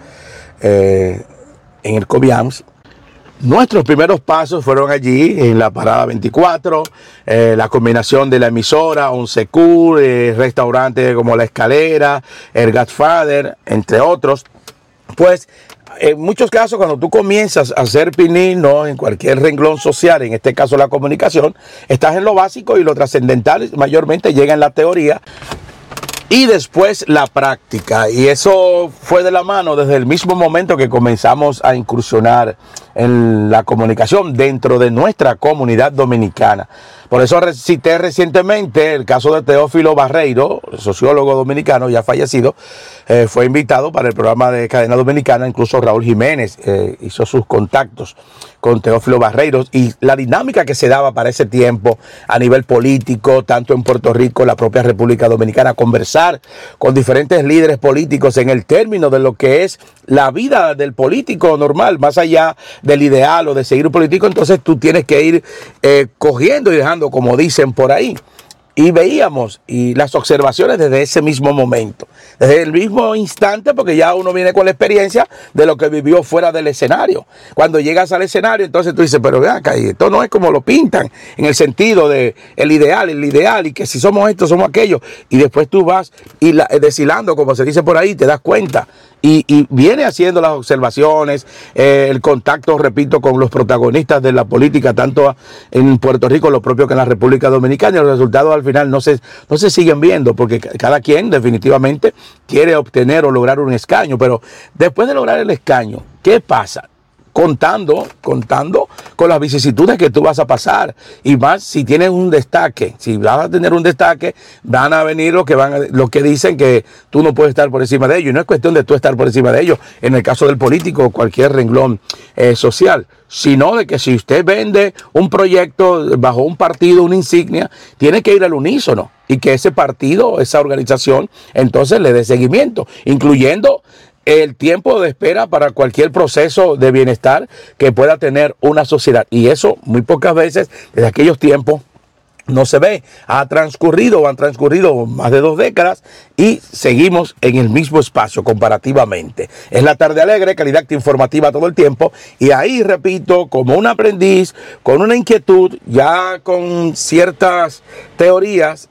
eh, en el Cobians. Nuestros primeros pasos fueron allí, en la parada 24, eh, la combinación de la emisora, 11Q, eh, restaurantes como La Escalera, El Godfather, entre otros. Pues en muchos casos, cuando tú comienzas a hacer pinil, ¿no? en cualquier renglón social, en este caso la comunicación, estás en lo básico y lo trascendental mayormente llega en la teoría y después la práctica. Y eso fue de la mano desde el mismo momento que comenzamos a incursionar en la comunicación dentro de nuestra comunidad dominicana. Por eso cité recientemente el caso de Teófilo Barreiro, sociólogo dominicano ya fallecido, eh, fue invitado para el programa de Cadena Dominicana, incluso Raúl Jiménez eh, hizo sus contactos con Teófilo Barreiro y la dinámica que se daba para ese tiempo a nivel político, tanto en Puerto Rico, la propia República Dominicana, conversar con diferentes líderes políticos en el término de lo que es la vida del político normal, más allá del ideal o de seguir un político, entonces tú tienes que ir eh, cogiendo y dejando, como dicen por ahí. Y veíamos y las observaciones desde ese mismo momento, desde el mismo instante, porque ya uno viene con la experiencia de lo que vivió fuera del escenario. Cuando llegas al escenario, entonces tú dices, pero vea acá, esto no es como lo pintan, en el sentido de el ideal, el ideal, y que si somos esto, somos aquello. Y después tú vas y la, deshilando, como se dice por ahí, te das cuenta y, viene haciendo las observaciones, eh, el contacto, repito, con los protagonistas de la política, tanto en Puerto Rico, lo propio que en la República Dominicana, y los resultados al final no se, no se siguen viendo, porque cada quien definitivamente quiere obtener o lograr un escaño, pero después de lograr el escaño, ¿qué pasa? Contando, contando con las vicisitudes que tú vas a pasar. Y más si tienes un destaque, si vas a tener un destaque, van a venir los que van los que dicen que tú no puedes estar por encima de ellos. Y no es cuestión de tú estar por encima de ellos, en el caso del político o cualquier renglón eh, social, sino de que si usted vende un proyecto bajo un partido, una insignia, tiene que ir al unísono y que ese partido, esa organización, entonces le dé seguimiento, incluyendo el tiempo de espera para cualquier proceso de bienestar que pueda tener una sociedad. Y eso muy pocas veces, desde aquellos tiempos, no se ve. Ha transcurrido, han transcurrido más de dos décadas y seguimos en el mismo espacio comparativamente. Es la tarde alegre, calidad informativa todo el tiempo. Y ahí, repito, como un aprendiz, con una inquietud, ya con ciertas teorías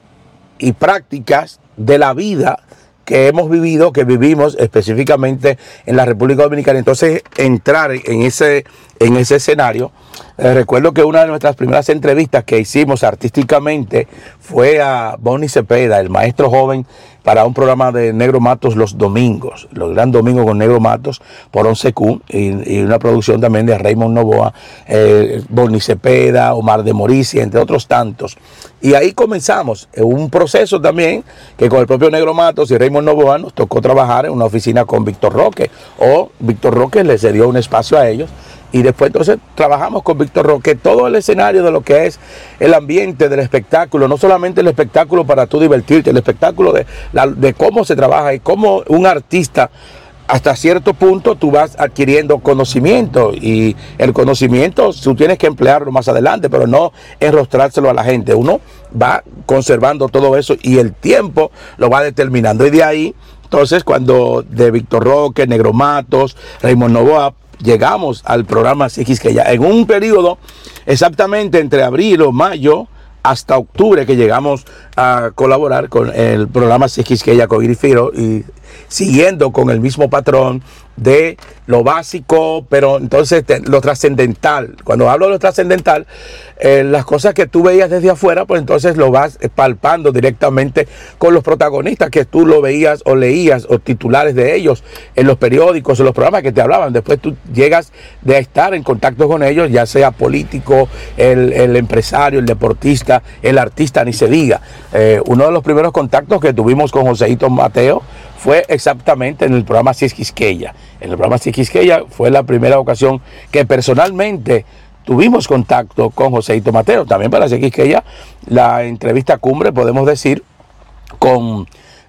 y prácticas de la vida que hemos vivido, que vivimos específicamente en la República Dominicana. Entonces, entrar en ese, en ese escenario, eh, recuerdo que una de nuestras primeras entrevistas que hicimos artísticamente fue a Bonnie Cepeda, el maestro joven para un programa de Negro Matos los domingos, los Gran Domingos con Negro Matos por 11Q y, y una producción también de Raymond Novoa, eh, Cepeda, Omar de Morici, entre otros tantos. Y ahí comenzamos un proceso también que con el propio Negro Matos y Raymond Novoa nos tocó trabajar en una oficina con Víctor Roque o Víctor Roque le cedió un espacio a ellos y después entonces trabajamos con Víctor Roque todo el escenario de lo que es el ambiente del espectáculo, no solamente el espectáculo para tú divertirte, el espectáculo de, de cómo se trabaja y cómo un artista hasta cierto punto tú vas adquiriendo conocimiento y el conocimiento tú tienes que emplearlo más adelante, pero no enrostrárselo a la gente. Uno va conservando todo eso y el tiempo lo va determinando. Y de ahí, entonces, cuando de Víctor Roque, Negro Matos, Raymond Novoa, llegamos al programa ya en un periodo exactamente entre abril o mayo hasta octubre que llegamos a colaborar con el programa Quisqueya con Irifiro y siguiendo con el mismo patrón de lo básico, pero entonces lo trascendental. Cuando hablo de lo trascendental, eh, las cosas que tú veías desde afuera, pues entonces lo vas palpando directamente con los protagonistas que tú lo veías o leías o titulares de ellos en los periódicos, en los programas que te hablaban. Después tú llegas de estar en contacto con ellos, ya sea político, el, empresario, el deportista, el artista, ni se diga. Eh, uno de los primeros contactos que tuvimos con Joseito Mateo fue exactamente en el programa Quisqueya. En el programa Quisqueya fue la primera ocasión que personalmente tuvimos contacto con Joséito Mateo. También para Quisqueya, la entrevista cumbre, podemos decir, con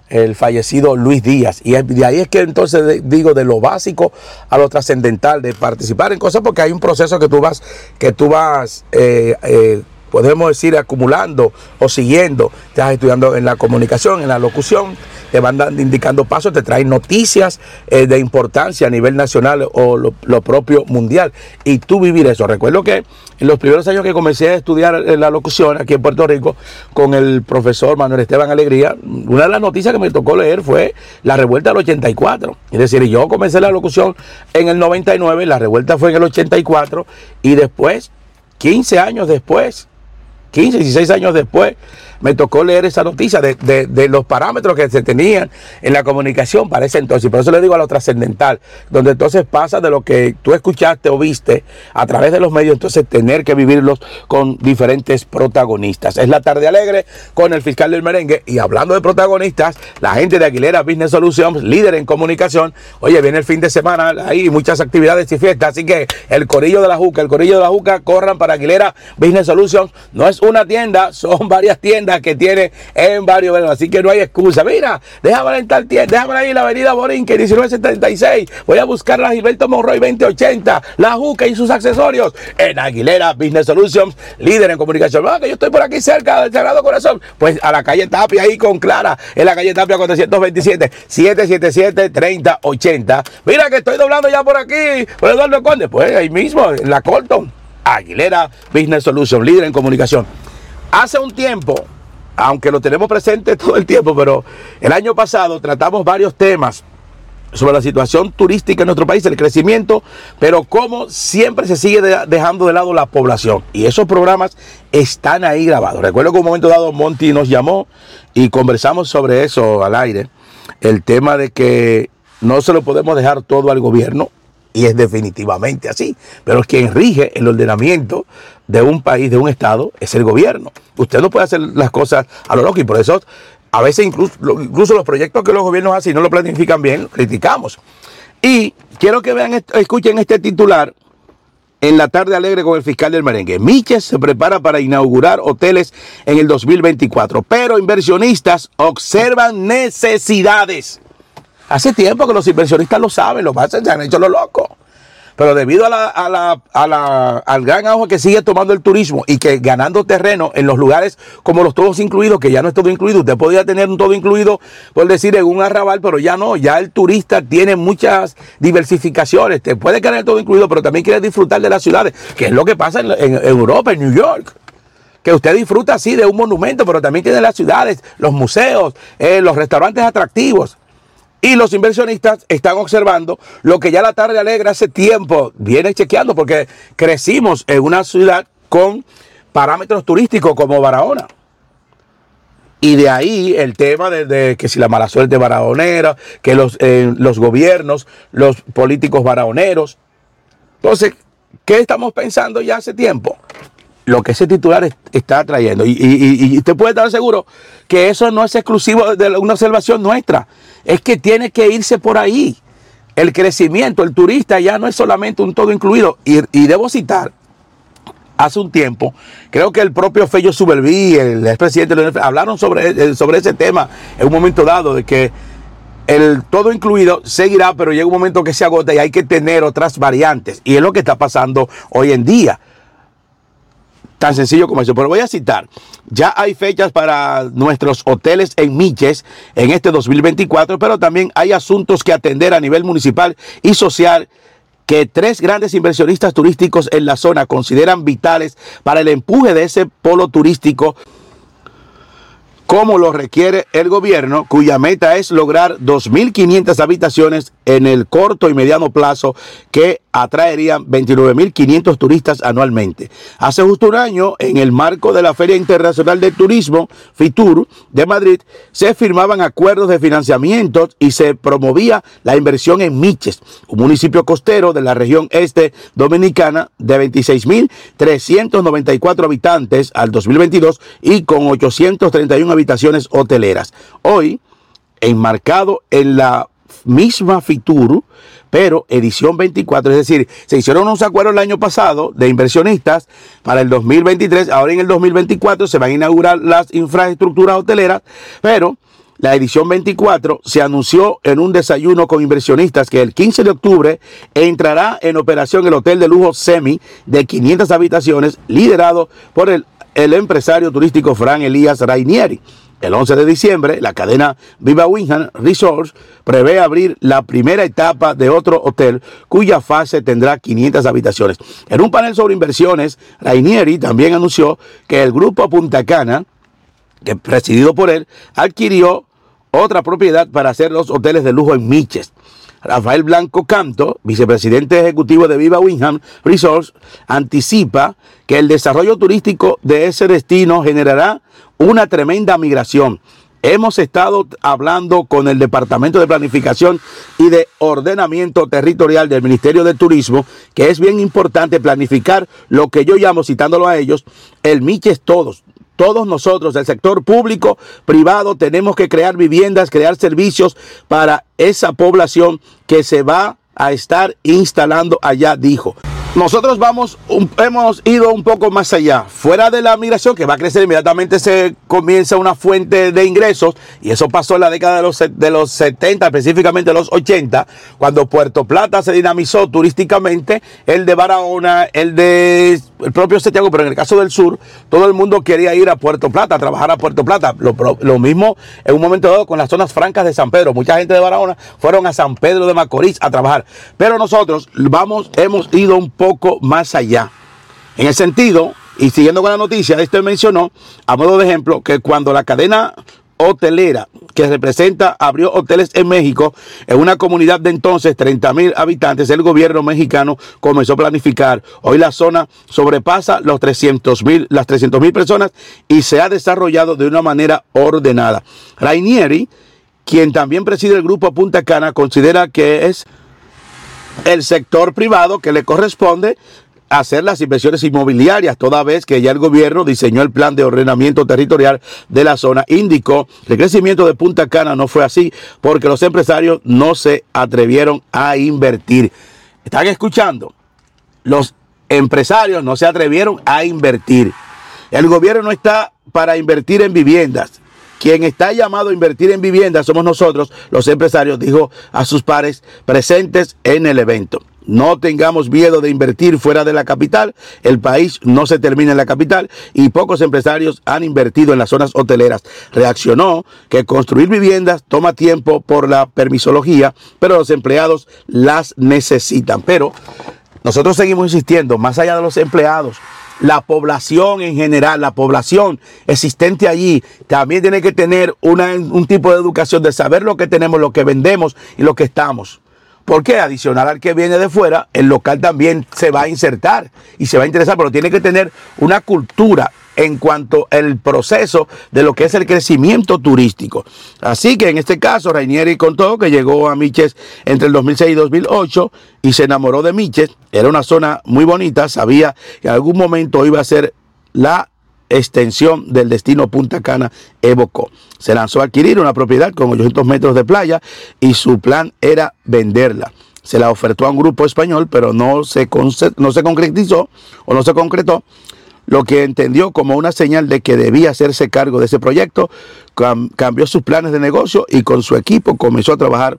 el fallecido Luis Díaz. Y de ahí es que entonces digo de lo básico a lo trascendental, de participar en cosas, porque hay un proceso que tú vas, que tú vas eh, eh, podemos decir, acumulando o siguiendo. Estás estudiando en la comunicación, en la locución, te van indicando pasos, te traen noticias eh, de importancia a nivel nacional o lo, propio mundial. Y tú vivir eso. Recuerdo que en los primeros años que comencé a estudiar la locución aquí en Puerto Rico con el profesor Manuel Esteban Alegría, una de las noticias que me tocó leer fue la revuelta del 84. Es decir, yo comencé la locución en el 99, la revuelta fue en el 84 y después, 15 años después, 15, 16 años después, me tocó leer esa noticia de, los parámetros que se tenían en la comunicación para ese entonces. Y por eso le digo a lo trascendental, donde entonces pasa de lo que tú escuchaste o viste a través de los medios, entonces tener que vivirlos con diferentes protagonistas. Es la tarde alegre con el fiscal del merengue. Y hablando de protagonistas, la gente de Aguilera Business Solutions, líder en comunicación. Oye, viene el fin de semana, hay muchas actividades y fiestas, así que el corillo de la Juca, el corillo de la Juca, corran para Aguilera Business Solutions. No es una tienda, [LAUGHS] son varias tiendas que tiene en varios así que no hay excusa. Mira, déjame en tal tienda, déjame ahí en la avenida Borinque 1976. Voy a buscar la Gilberto Monroy 2080, la Juca y sus accesorios en Aguilera Business Solutions, líder en comunicación. Ah, que yo estoy por aquí cerca del Sagrado Corazón. Pues a la calle Tapia ahí con Clara, en la calle Tapia 427 777 3080. Mira que estoy doblando ya por aquí, por Eduardo Conde, pues ahí mismo, en la Colton. Aguilera Business Solutions, líder en comunicación. Hace un tiempo aunque lo tenemos presente [LAUGHS] todo el tiempo, pero el año pasado tratamos varios temas sobre la situación turística en nuestro país, el crecimiento, pero cómo siempre se sigue dejando de lado la población. Y esos programas están ahí grabados. Recuerdo que un momento dado Monty nos llamó y conversamos sobre eso al aire. El tema de que no se lo podemos dejar todo al gobierno, y es definitivamente así. Pero quien rige el ordenamiento de un país, de un Estado, es el gobierno. Usted no puede hacer las cosas a lo loco y por eso a veces incluso, incluso los proyectos que los gobiernos hacen y no lo planifican bien, criticamos. Y quiero que vean, escuchen este titular en la tarde alegre con el fiscal del merengue. Miches se prepara para inaugurar hoteles en el 2024, pero inversionistas observan necesidades. Hace tiempo que los inversionistas lo saben, lo pasan, se han hecho lo loco. Pero debido a la, a la, al gran auge que sigue tomando el turismo y que ganando terreno en los lugares como los todos incluidos, que ya no es todo incluido, usted podría tener un todo incluido, por decir, en un arrabal, pero ya no, ya el turista tiene muchas diversificaciones. Te puede quedar todo incluido, pero también quiere disfrutar de las ciudades, que es lo que pasa en, Europa, en New York que usted disfruta así de un monumento, pero también tiene las ciudades, los museos, eh, los restaurantes atractivos. Y los inversionistas están observando lo que ya la tarde alegre hace tiempo viene chequeando, porque crecimos en una ciudad con parámetros turísticos como Barahona. Y de ahí el tema de, que si la mala suerte baraonera, que los, eh, los gobiernos, los políticos baraoneros. Entonces, ¿qué estamos pensando ya hace tiempo? Lo que ese titular está trayendo. Y, y, usted puede estar seguro que eso no es exclusivo de una observación nuestra. Es que tiene que irse por ahí. El crecimiento, el turista ya no es solamente un todo incluido. Y, y debo citar hace un tiempo, creo que el propio Fello Subelví, el expresidente, hablaron sobre, eh, sobre ese tema en un momento dado, de que el todo incluido seguirá, pero llega un momento que se agota y hay que tener otras variantes. Y es lo que está pasando hoy en día. Tan sencillo como eso. Pero voy a citar, ya hay fechas para nuestros hoteles en Miches en este 2024, pero también hay asuntos que atender a nivel municipal y social que tres grandes inversionistas turísticos en la zona consideran vitales para el empuje de ese polo turístico como lo requiere el gobierno, cuya meta es lograr 2.500 habitaciones en el corto y mediano plazo que atraerían 29.500 turistas anualmente. Hace justo un año, en el marco de la Feria Internacional de Turismo, FITUR, de Madrid, se firmaban acuerdos de financiamiento y se promovía la inversión en Miches, un municipio costero de la región este dominicana de 26.394 habitantes al 2022 y con 831 habitaciones hoteleras. Hoy, enmarcado en la misma FITUR, pero edición 24, es decir, se hicieron unos acuerdos el año pasado de inversionistas para el 2023, ahora en el 2024 se van a inaugurar las infraestructuras hoteleras, pero la edición 24 se anunció en un desayuno con inversionistas que el 15 de octubre entrará en operación el hotel de lujo Semi de 500 habitaciones liderado por el, el empresario turístico Fran Elías Rainieri. El 11 de diciembre, la cadena Viva Wingham Resorts prevé abrir la primera etapa de otro hotel cuya fase tendrá 500 habitaciones. En un panel sobre inversiones, Rainieri también anunció que el grupo Punta Cana, que presidido por él, adquirió otra propiedad para hacer los hoteles de lujo en Miches. Rafael Blanco Canto, vicepresidente ejecutivo de Viva Wingham Resorts, anticipa que el desarrollo turístico de ese destino generará una tremenda migración. Hemos estado hablando con el Departamento de Planificación y de Ordenamiento Territorial del Ministerio de Turismo, que es bien importante planificar lo que yo llamo, citándolo a ellos, el Miches Todos. Todos nosotros, del sector público, privado, tenemos que crear viviendas, crear servicios para esa población que se va a estar instalando allá, dijo. Nosotros vamos, hemos ido un poco más allá. Fuera de la migración, que va a crecer inmediatamente, se comienza una fuente de ingresos. Y eso pasó en la década de los, de los 70, específicamente los 80, cuando Puerto Plata se dinamizó turísticamente. El de Barahona, el de el propio Santiago, pero en el caso del sur, todo el mundo quería ir a Puerto Plata, a trabajar a Puerto Plata. Lo, lo mismo en un momento dado con las zonas francas de San Pedro. Mucha gente de Barahona fueron a San Pedro de Macorís a trabajar. Pero nosotros vamos, hemos ido un poco más allá. En el sentido, y siguiendo con la noticia, esto mencionó, a modo de ejemplo, que cuando la cadena hotelera que representa abrió hoteles en México en una comunidad de entonces 30 mil habitantes el gobierno mexicano comenzó a planificar hoy la zona sobrepasa los 300 mil las 300 mil personas y se ha desarrollado de una manera ordenada Rainieri quien también preside el grupo Punta Cana considera que es el sector privado que le corresponde hacer las inversiones inmobiliarias, toda vez que ya el gobierno diseñó el plan de ordenamiento territorial de la zona. Indicó que el crecimiento de Punta Cana no fue así porque los empresarios no se atrevieron a invertir. ¿Están escuchando? Los empresarios no se atrevieron a invertir. El gobierno no está para invertir en viviendas. Quien está llamado a invertir en viviendas somos nosotros, los empresarios, dijo a sus pares presentes en el evento. No tengamos miedo de invertir fuera de la capital. El país no se termina en la capital y pocos empresarios han invertido en las zonas hoteleras. Reaccionó que construir viviendas toma tiempo por la permisología, pero los empleados las necesitan. Pero nosotros seguimos insistiendo, más allá de los empleados, la población en general, la población existente allí, también tiene que tener una, un tipo de educación de saber lo que tenemos, lo que vendemos y lo que estamos. Porque adicional al que viene de fuera, el local también se va a insertar y se va a interesar, pero tiene que tener una cultura en cuanto al proceso de lo que es el crecimiento turístico. Así que en este caso, Rainieri contó que llegó a Miches entre el 2006 y 2008 y se enamoró de Miches. Era una zona muy bonita, sabía que en algún momento iba a ser la extensión del destino Punta Cana evocó. Se lanzó a adquirir una propiedad con 800 metros de playa y su plan era venderla. Se la ofertó a un grupo español, pero no se, no se concretizó o no se concretó lo que entendió como una señal de que debía hacerse cargo de ese proyecto, cambió sus planes de negocio y con su equipo comenzó a trabajar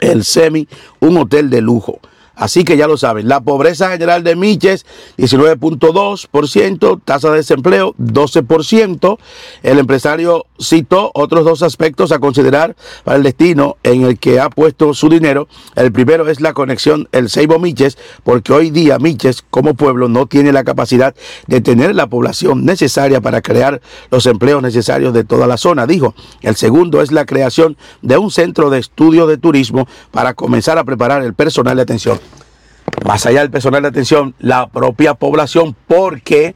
el SEMI, un hotel de lujo. Así que ya lo saben, la pobreza general de Miches, 19.2%, tasa de desempleo, 12%. El empresario citó otros dos aspectos a considerar para el destino en el que ha puesto su dinero. El primero es la conexión El Seibo Miches, porque hoy día Miches como pueblo no tiene la capacidad de tener la población necesaria para crear los empleos necesarios de toda la zona, dijo. El segundo es la creación de un centro de estudio de turismo para comenzar a preparar el personal de atención más allá del personal de atención, la propia población, porque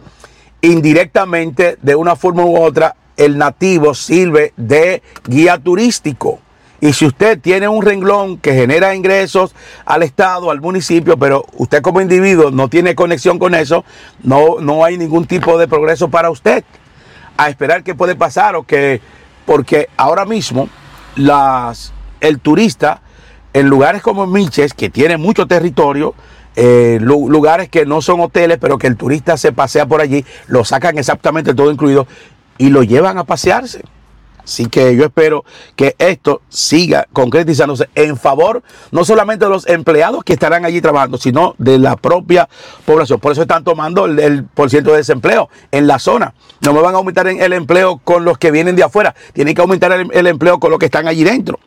indirectamente, de una forma u otra, el nativo sirve de guía turístico. Y si usted tiene un renglón que genera ingresos al Estado, al municipio, pero usted como individuo no tiene conexión con eso, no, no hay ningún tipo de progreso para usted. A esperar qué puede pasar o que, porque ahora mismo las, el turista en lugares como Miches, que tiene mucho territorio, eh, lugares que no son hoteles, pero que el turista se pasea por allí, lo sacan exactamente todo incluido y lo llevan a pasearse. Así que yo espero que esto siga concretizándose en favor no solamente de los empleados que estarán allí trabajando, sino de la propia población. Por eso están tomando el, el por de desempleo en la zona. No me van a aumentar el empleo con los que vienen de afuera, tienen que aumentar el empleo con los que están allí dentro.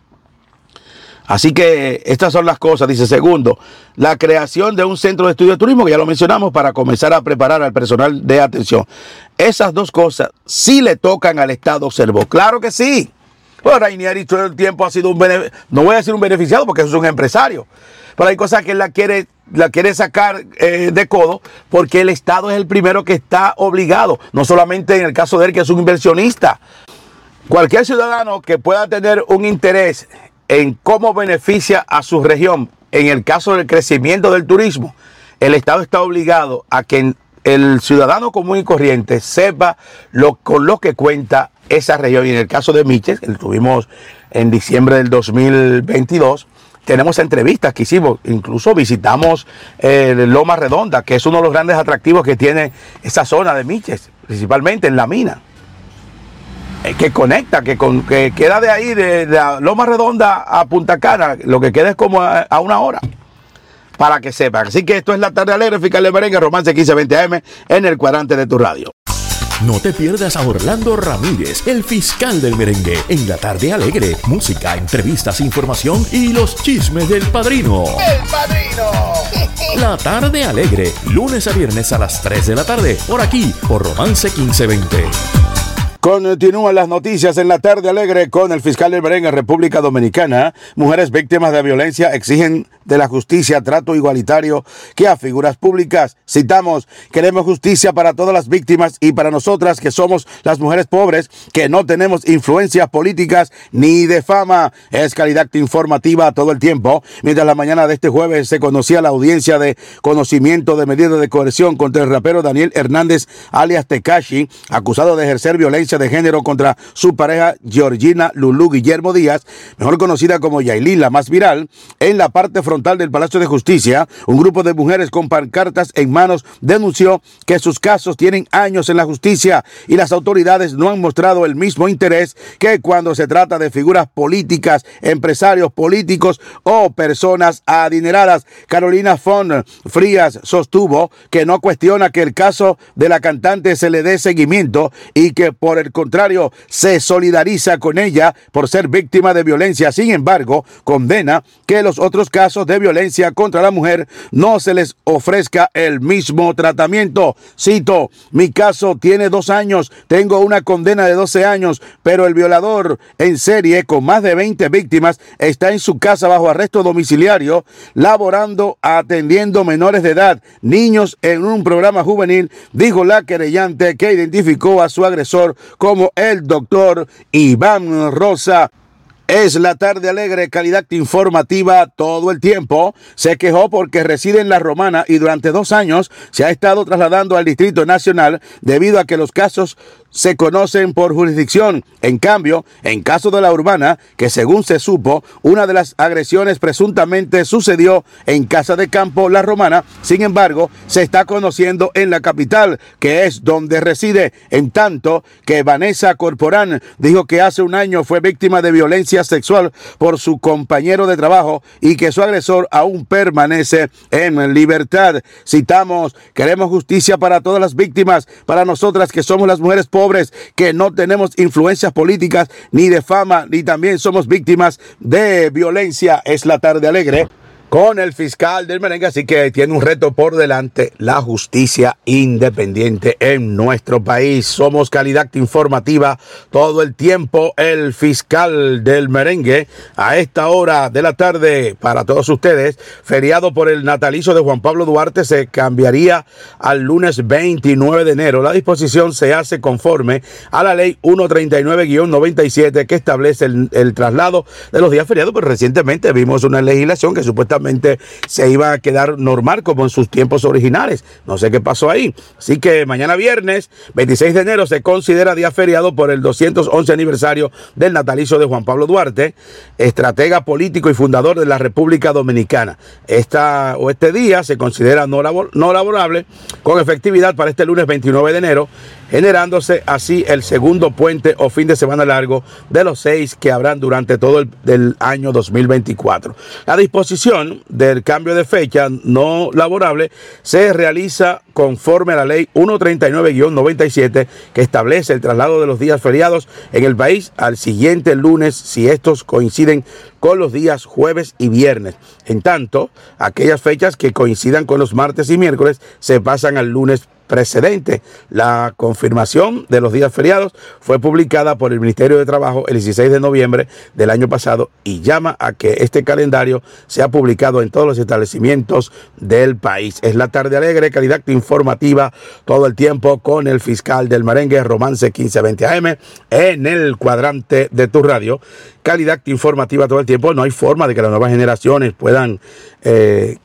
Así que estas son las cosas. Dice, segundo, la creación de un centro de estudio de turismo, que ya lo mencionamos, para comenzar a preparar al personal de atención. Esas dos cosas sí le tocan al Estado, observó. Claro que sí. Bueno, Rainieri todo el tiempo ha sido un no voy a decir un beneficiado porque es un empresario, pero hay cosas que él la quiere, la quiere sacar eh, de codo porque el Estado es el primero que está obligado, no solamente en el caso de él que es un inversionista. Cualquier ciudadano que pueda tener un interés en cómo beneficia a su región. En el caso del crecimiento del turismo, el Estado está obligado a que el ciudadano común y corriente sepa lo, con lo que cuenta esa región. Y en el caso de Miches, que tuvimos en diciembre del 2022, tenemos entrevistas que hicimos, incluso visitamos eh, Loma Redonda, que es uno de los grandes atractivos que tiene esa zona de Miches, principalmente en la mina. Eh, que conecta, que, con, que queda de ahí, de, la Loma Redonda a Punta Cana, lo que queda es como a, una hora para que sepan. Así que esto es la tarde alegre, fiscal de merengue, romance 1520 AM en el cuadrante de tu radio. No te pierdas a Orlando Ramírez, el fiscal del merengue, en la tarde alegre. Música, entrevistas, información y los chismes del padrino. ¡El padrino! La tarde alegre, lunes a viernes a las 3 de la tarde, por aquí, por Romance 1520. Continúan las noticias en la tarde alegre con el fiscal del merengue República Dominicana. Mujeres víctimas de violencia exigen de la justicia trato igualitario que a figuras públicas. Citamos, queremos justicia para todas las víctimas y para nosotras que somos las mujeres pobres que no tenemos influencias políticas ni de fama. Es calidad informativa todo el tiempo. Mientras la mañana de este jueves se conocía la audiencia de conocimiento de medidas de coerción contra el rapero Daniel Hernández alias Tekashi, acusado de ejercer violencia de género contra su pareja Georgina Lulú Guillermo Díaz, mejor conocida como Yailin, la más viral, en la parte frontal del Palacio de Justicia, un grupo de mujeres con pancartas en manos denunció que sus casos tienen años en la justicia y las autoridades no han mostrado el mismo interés que cuando se trata de figuras políticas, empresarios políticos o personas adineradas. Carolina Fon Frías sostuvo que no cuestiona que el caso de la cantante se le dé seguimiento y que por el contrario, se solidariza con ella por ser víctima de violencia. Sin embargo, condena que los otros casos de violencia contra la mujer no se les ofrezca el mismo tratamiento. Cito, mi caso tiene dos años, tengo una condena de 12 años, pero el violador en serie con más de 20 víctimas está en su casa bajo arresto domiciliario, laborando, atendiendo menores de edad, niños en un programa juvenil, dijo la querellante que identificó a su agresor como el doctor Iván Rosa es la tarde alegre, calidad informativa todo el tiempo. Se quejó porque reside en La Romana y durante dos años se ha estado trasladando al Distrito Nacional debido a que los casos se conocen por jurisdicción. En cambio, en caso de la urbana, que según se supo, una de las agresiones presuntamente sucedió en Casa de Campo La Romana, sin embargo, se está conociendo en la capital, que es donde reside, en tanto que Vanessa Corporán dijo que hace un año fue víctima de violencia sexual por su compañero de trabajo y que su agresor aún permanece en libertad. Citamos, queremos justicia para todas las víctimas, para nosotras que somos las mujeres pobres pobres que no tenemos influencias políticas ni de fama, ni también somos víctimas de violencia. Es la tarde alegre con el fiscal del merengue, así que tiene un reto por delante, la justicia independiente en nuestro país. Somos calidad informativa todo el tiempo, el fiscal del merengue a esta hora de la tarde para todos ustedes, feriado por el natalicio de Juan Pablo Duarte se cambiaría al lunes 29 de enero. La disposición se hace conforme a la ley 139-97 que establece el, el traslado de los días feriados, pero recientemente vimos una legislación que supuestamente se iba a quedar normal como en sus tiempos originales. No sé qué pasó ahí. Así que mañana viernes, 26 de enero, se considera día feriado por el 211 aniversario del natalicio de Juan Pablo Duarte, estratega político y fundador de la República Dominicana. Esta, o este día se considera no, no laborable con efectividad para este lunes 29 de enero generándose así el segundo puente o fin de semana largo de los seis que habrán durante todo el año 2024. La disposición del cambio de fecha no laborable se realiza conforme a la ley 139-97 que establece el traslado de los días feriados en el país al siguiente lunes si estos coinciden con los días jueves y viernes. En tanto, aquellas fechas que coincidan con los martes y miércoles se pasan al lunes La confirmación de los días feriados fue publicada por el Ministerio de Trabajo el 16 de noviembre del año pasado y llama a que este calendario sea publicado en todos los establecimientos del país. Es la tarde alegre, calidad informativa todo el tiempo con el fiscal del merengue Romance 1520 AM en el cuadrante de tu radio. Calidad informativa todo el tiempo. No hay forma de que las nuevas generaciones puedan eh,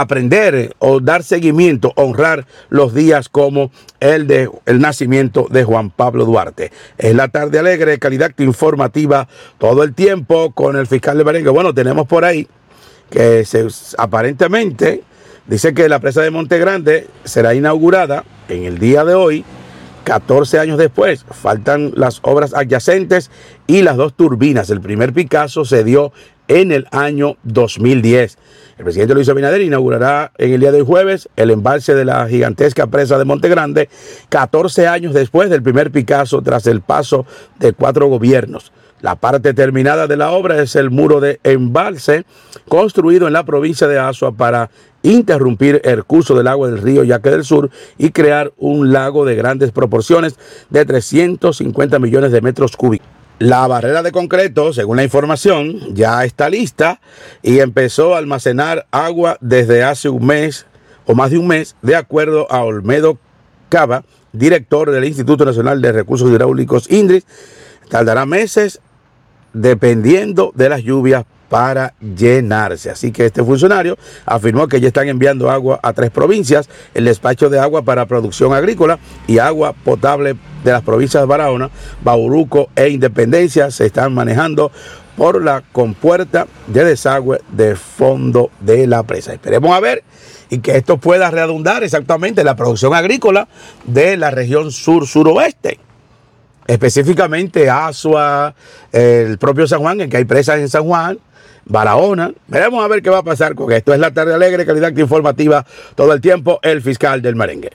aprender o dar seguimiento, honrar los días como el de el nacimiento de Juan Pablo Duarte. Es la tarde alegre, calidad informativa todo el tiempo con el fiscal de Merengue. Bueno, tenemos por ahí que se, aparentemente dice que la presa de Monte Grande será inaugurada en el día de hoy. 14 años después, faltan las obras adyacentes y las dos turbinas. El primer Picasso se dio en el año 2010. El presidente Luis Abinader inaugurará en el día de jueves el embalse de la gigantesca presa de Monte Grande, 14 años después del primer Picasso tras el paso de cuatro gobiernos. La parte terminada de la obra es el muro de embalse construido en la provincia de Asua para interrumpir el curso del agua del río Yaque del Sur y crear un lago de grandes proporciones de 350 millones de metros cúbicos. La barrera de concreto, según la información, ya está lista y empezó a almacenar agua desde hace un mes o más de un mes, de acuerdo a Olmedo Cava, director del Instituto Nacional de Recursos Hidráulicos INDRIS. Tardará meses dependiendo de las lluvias para llenarse. Así que este funcionario afirmó que ya están enviando agua a tres provincias, el despacho de agua para producción agrícola y agua potable de las provincias de Barahona, Bauruco e Independencia se están manejando por la compuerta de desagüe de fondo de la presa. Esperemos a ver y que esto pueda redundar exactamente en la producción agrícola de la región sur-suroeste. Específicamente Asua, el propio San Juan, en que hay presas en San Juan, Barahona. Veremos a ver qué va a pasar con esto. Es la tarde alegre, calidad informativa todo el tiempo, el fiscal del merengue.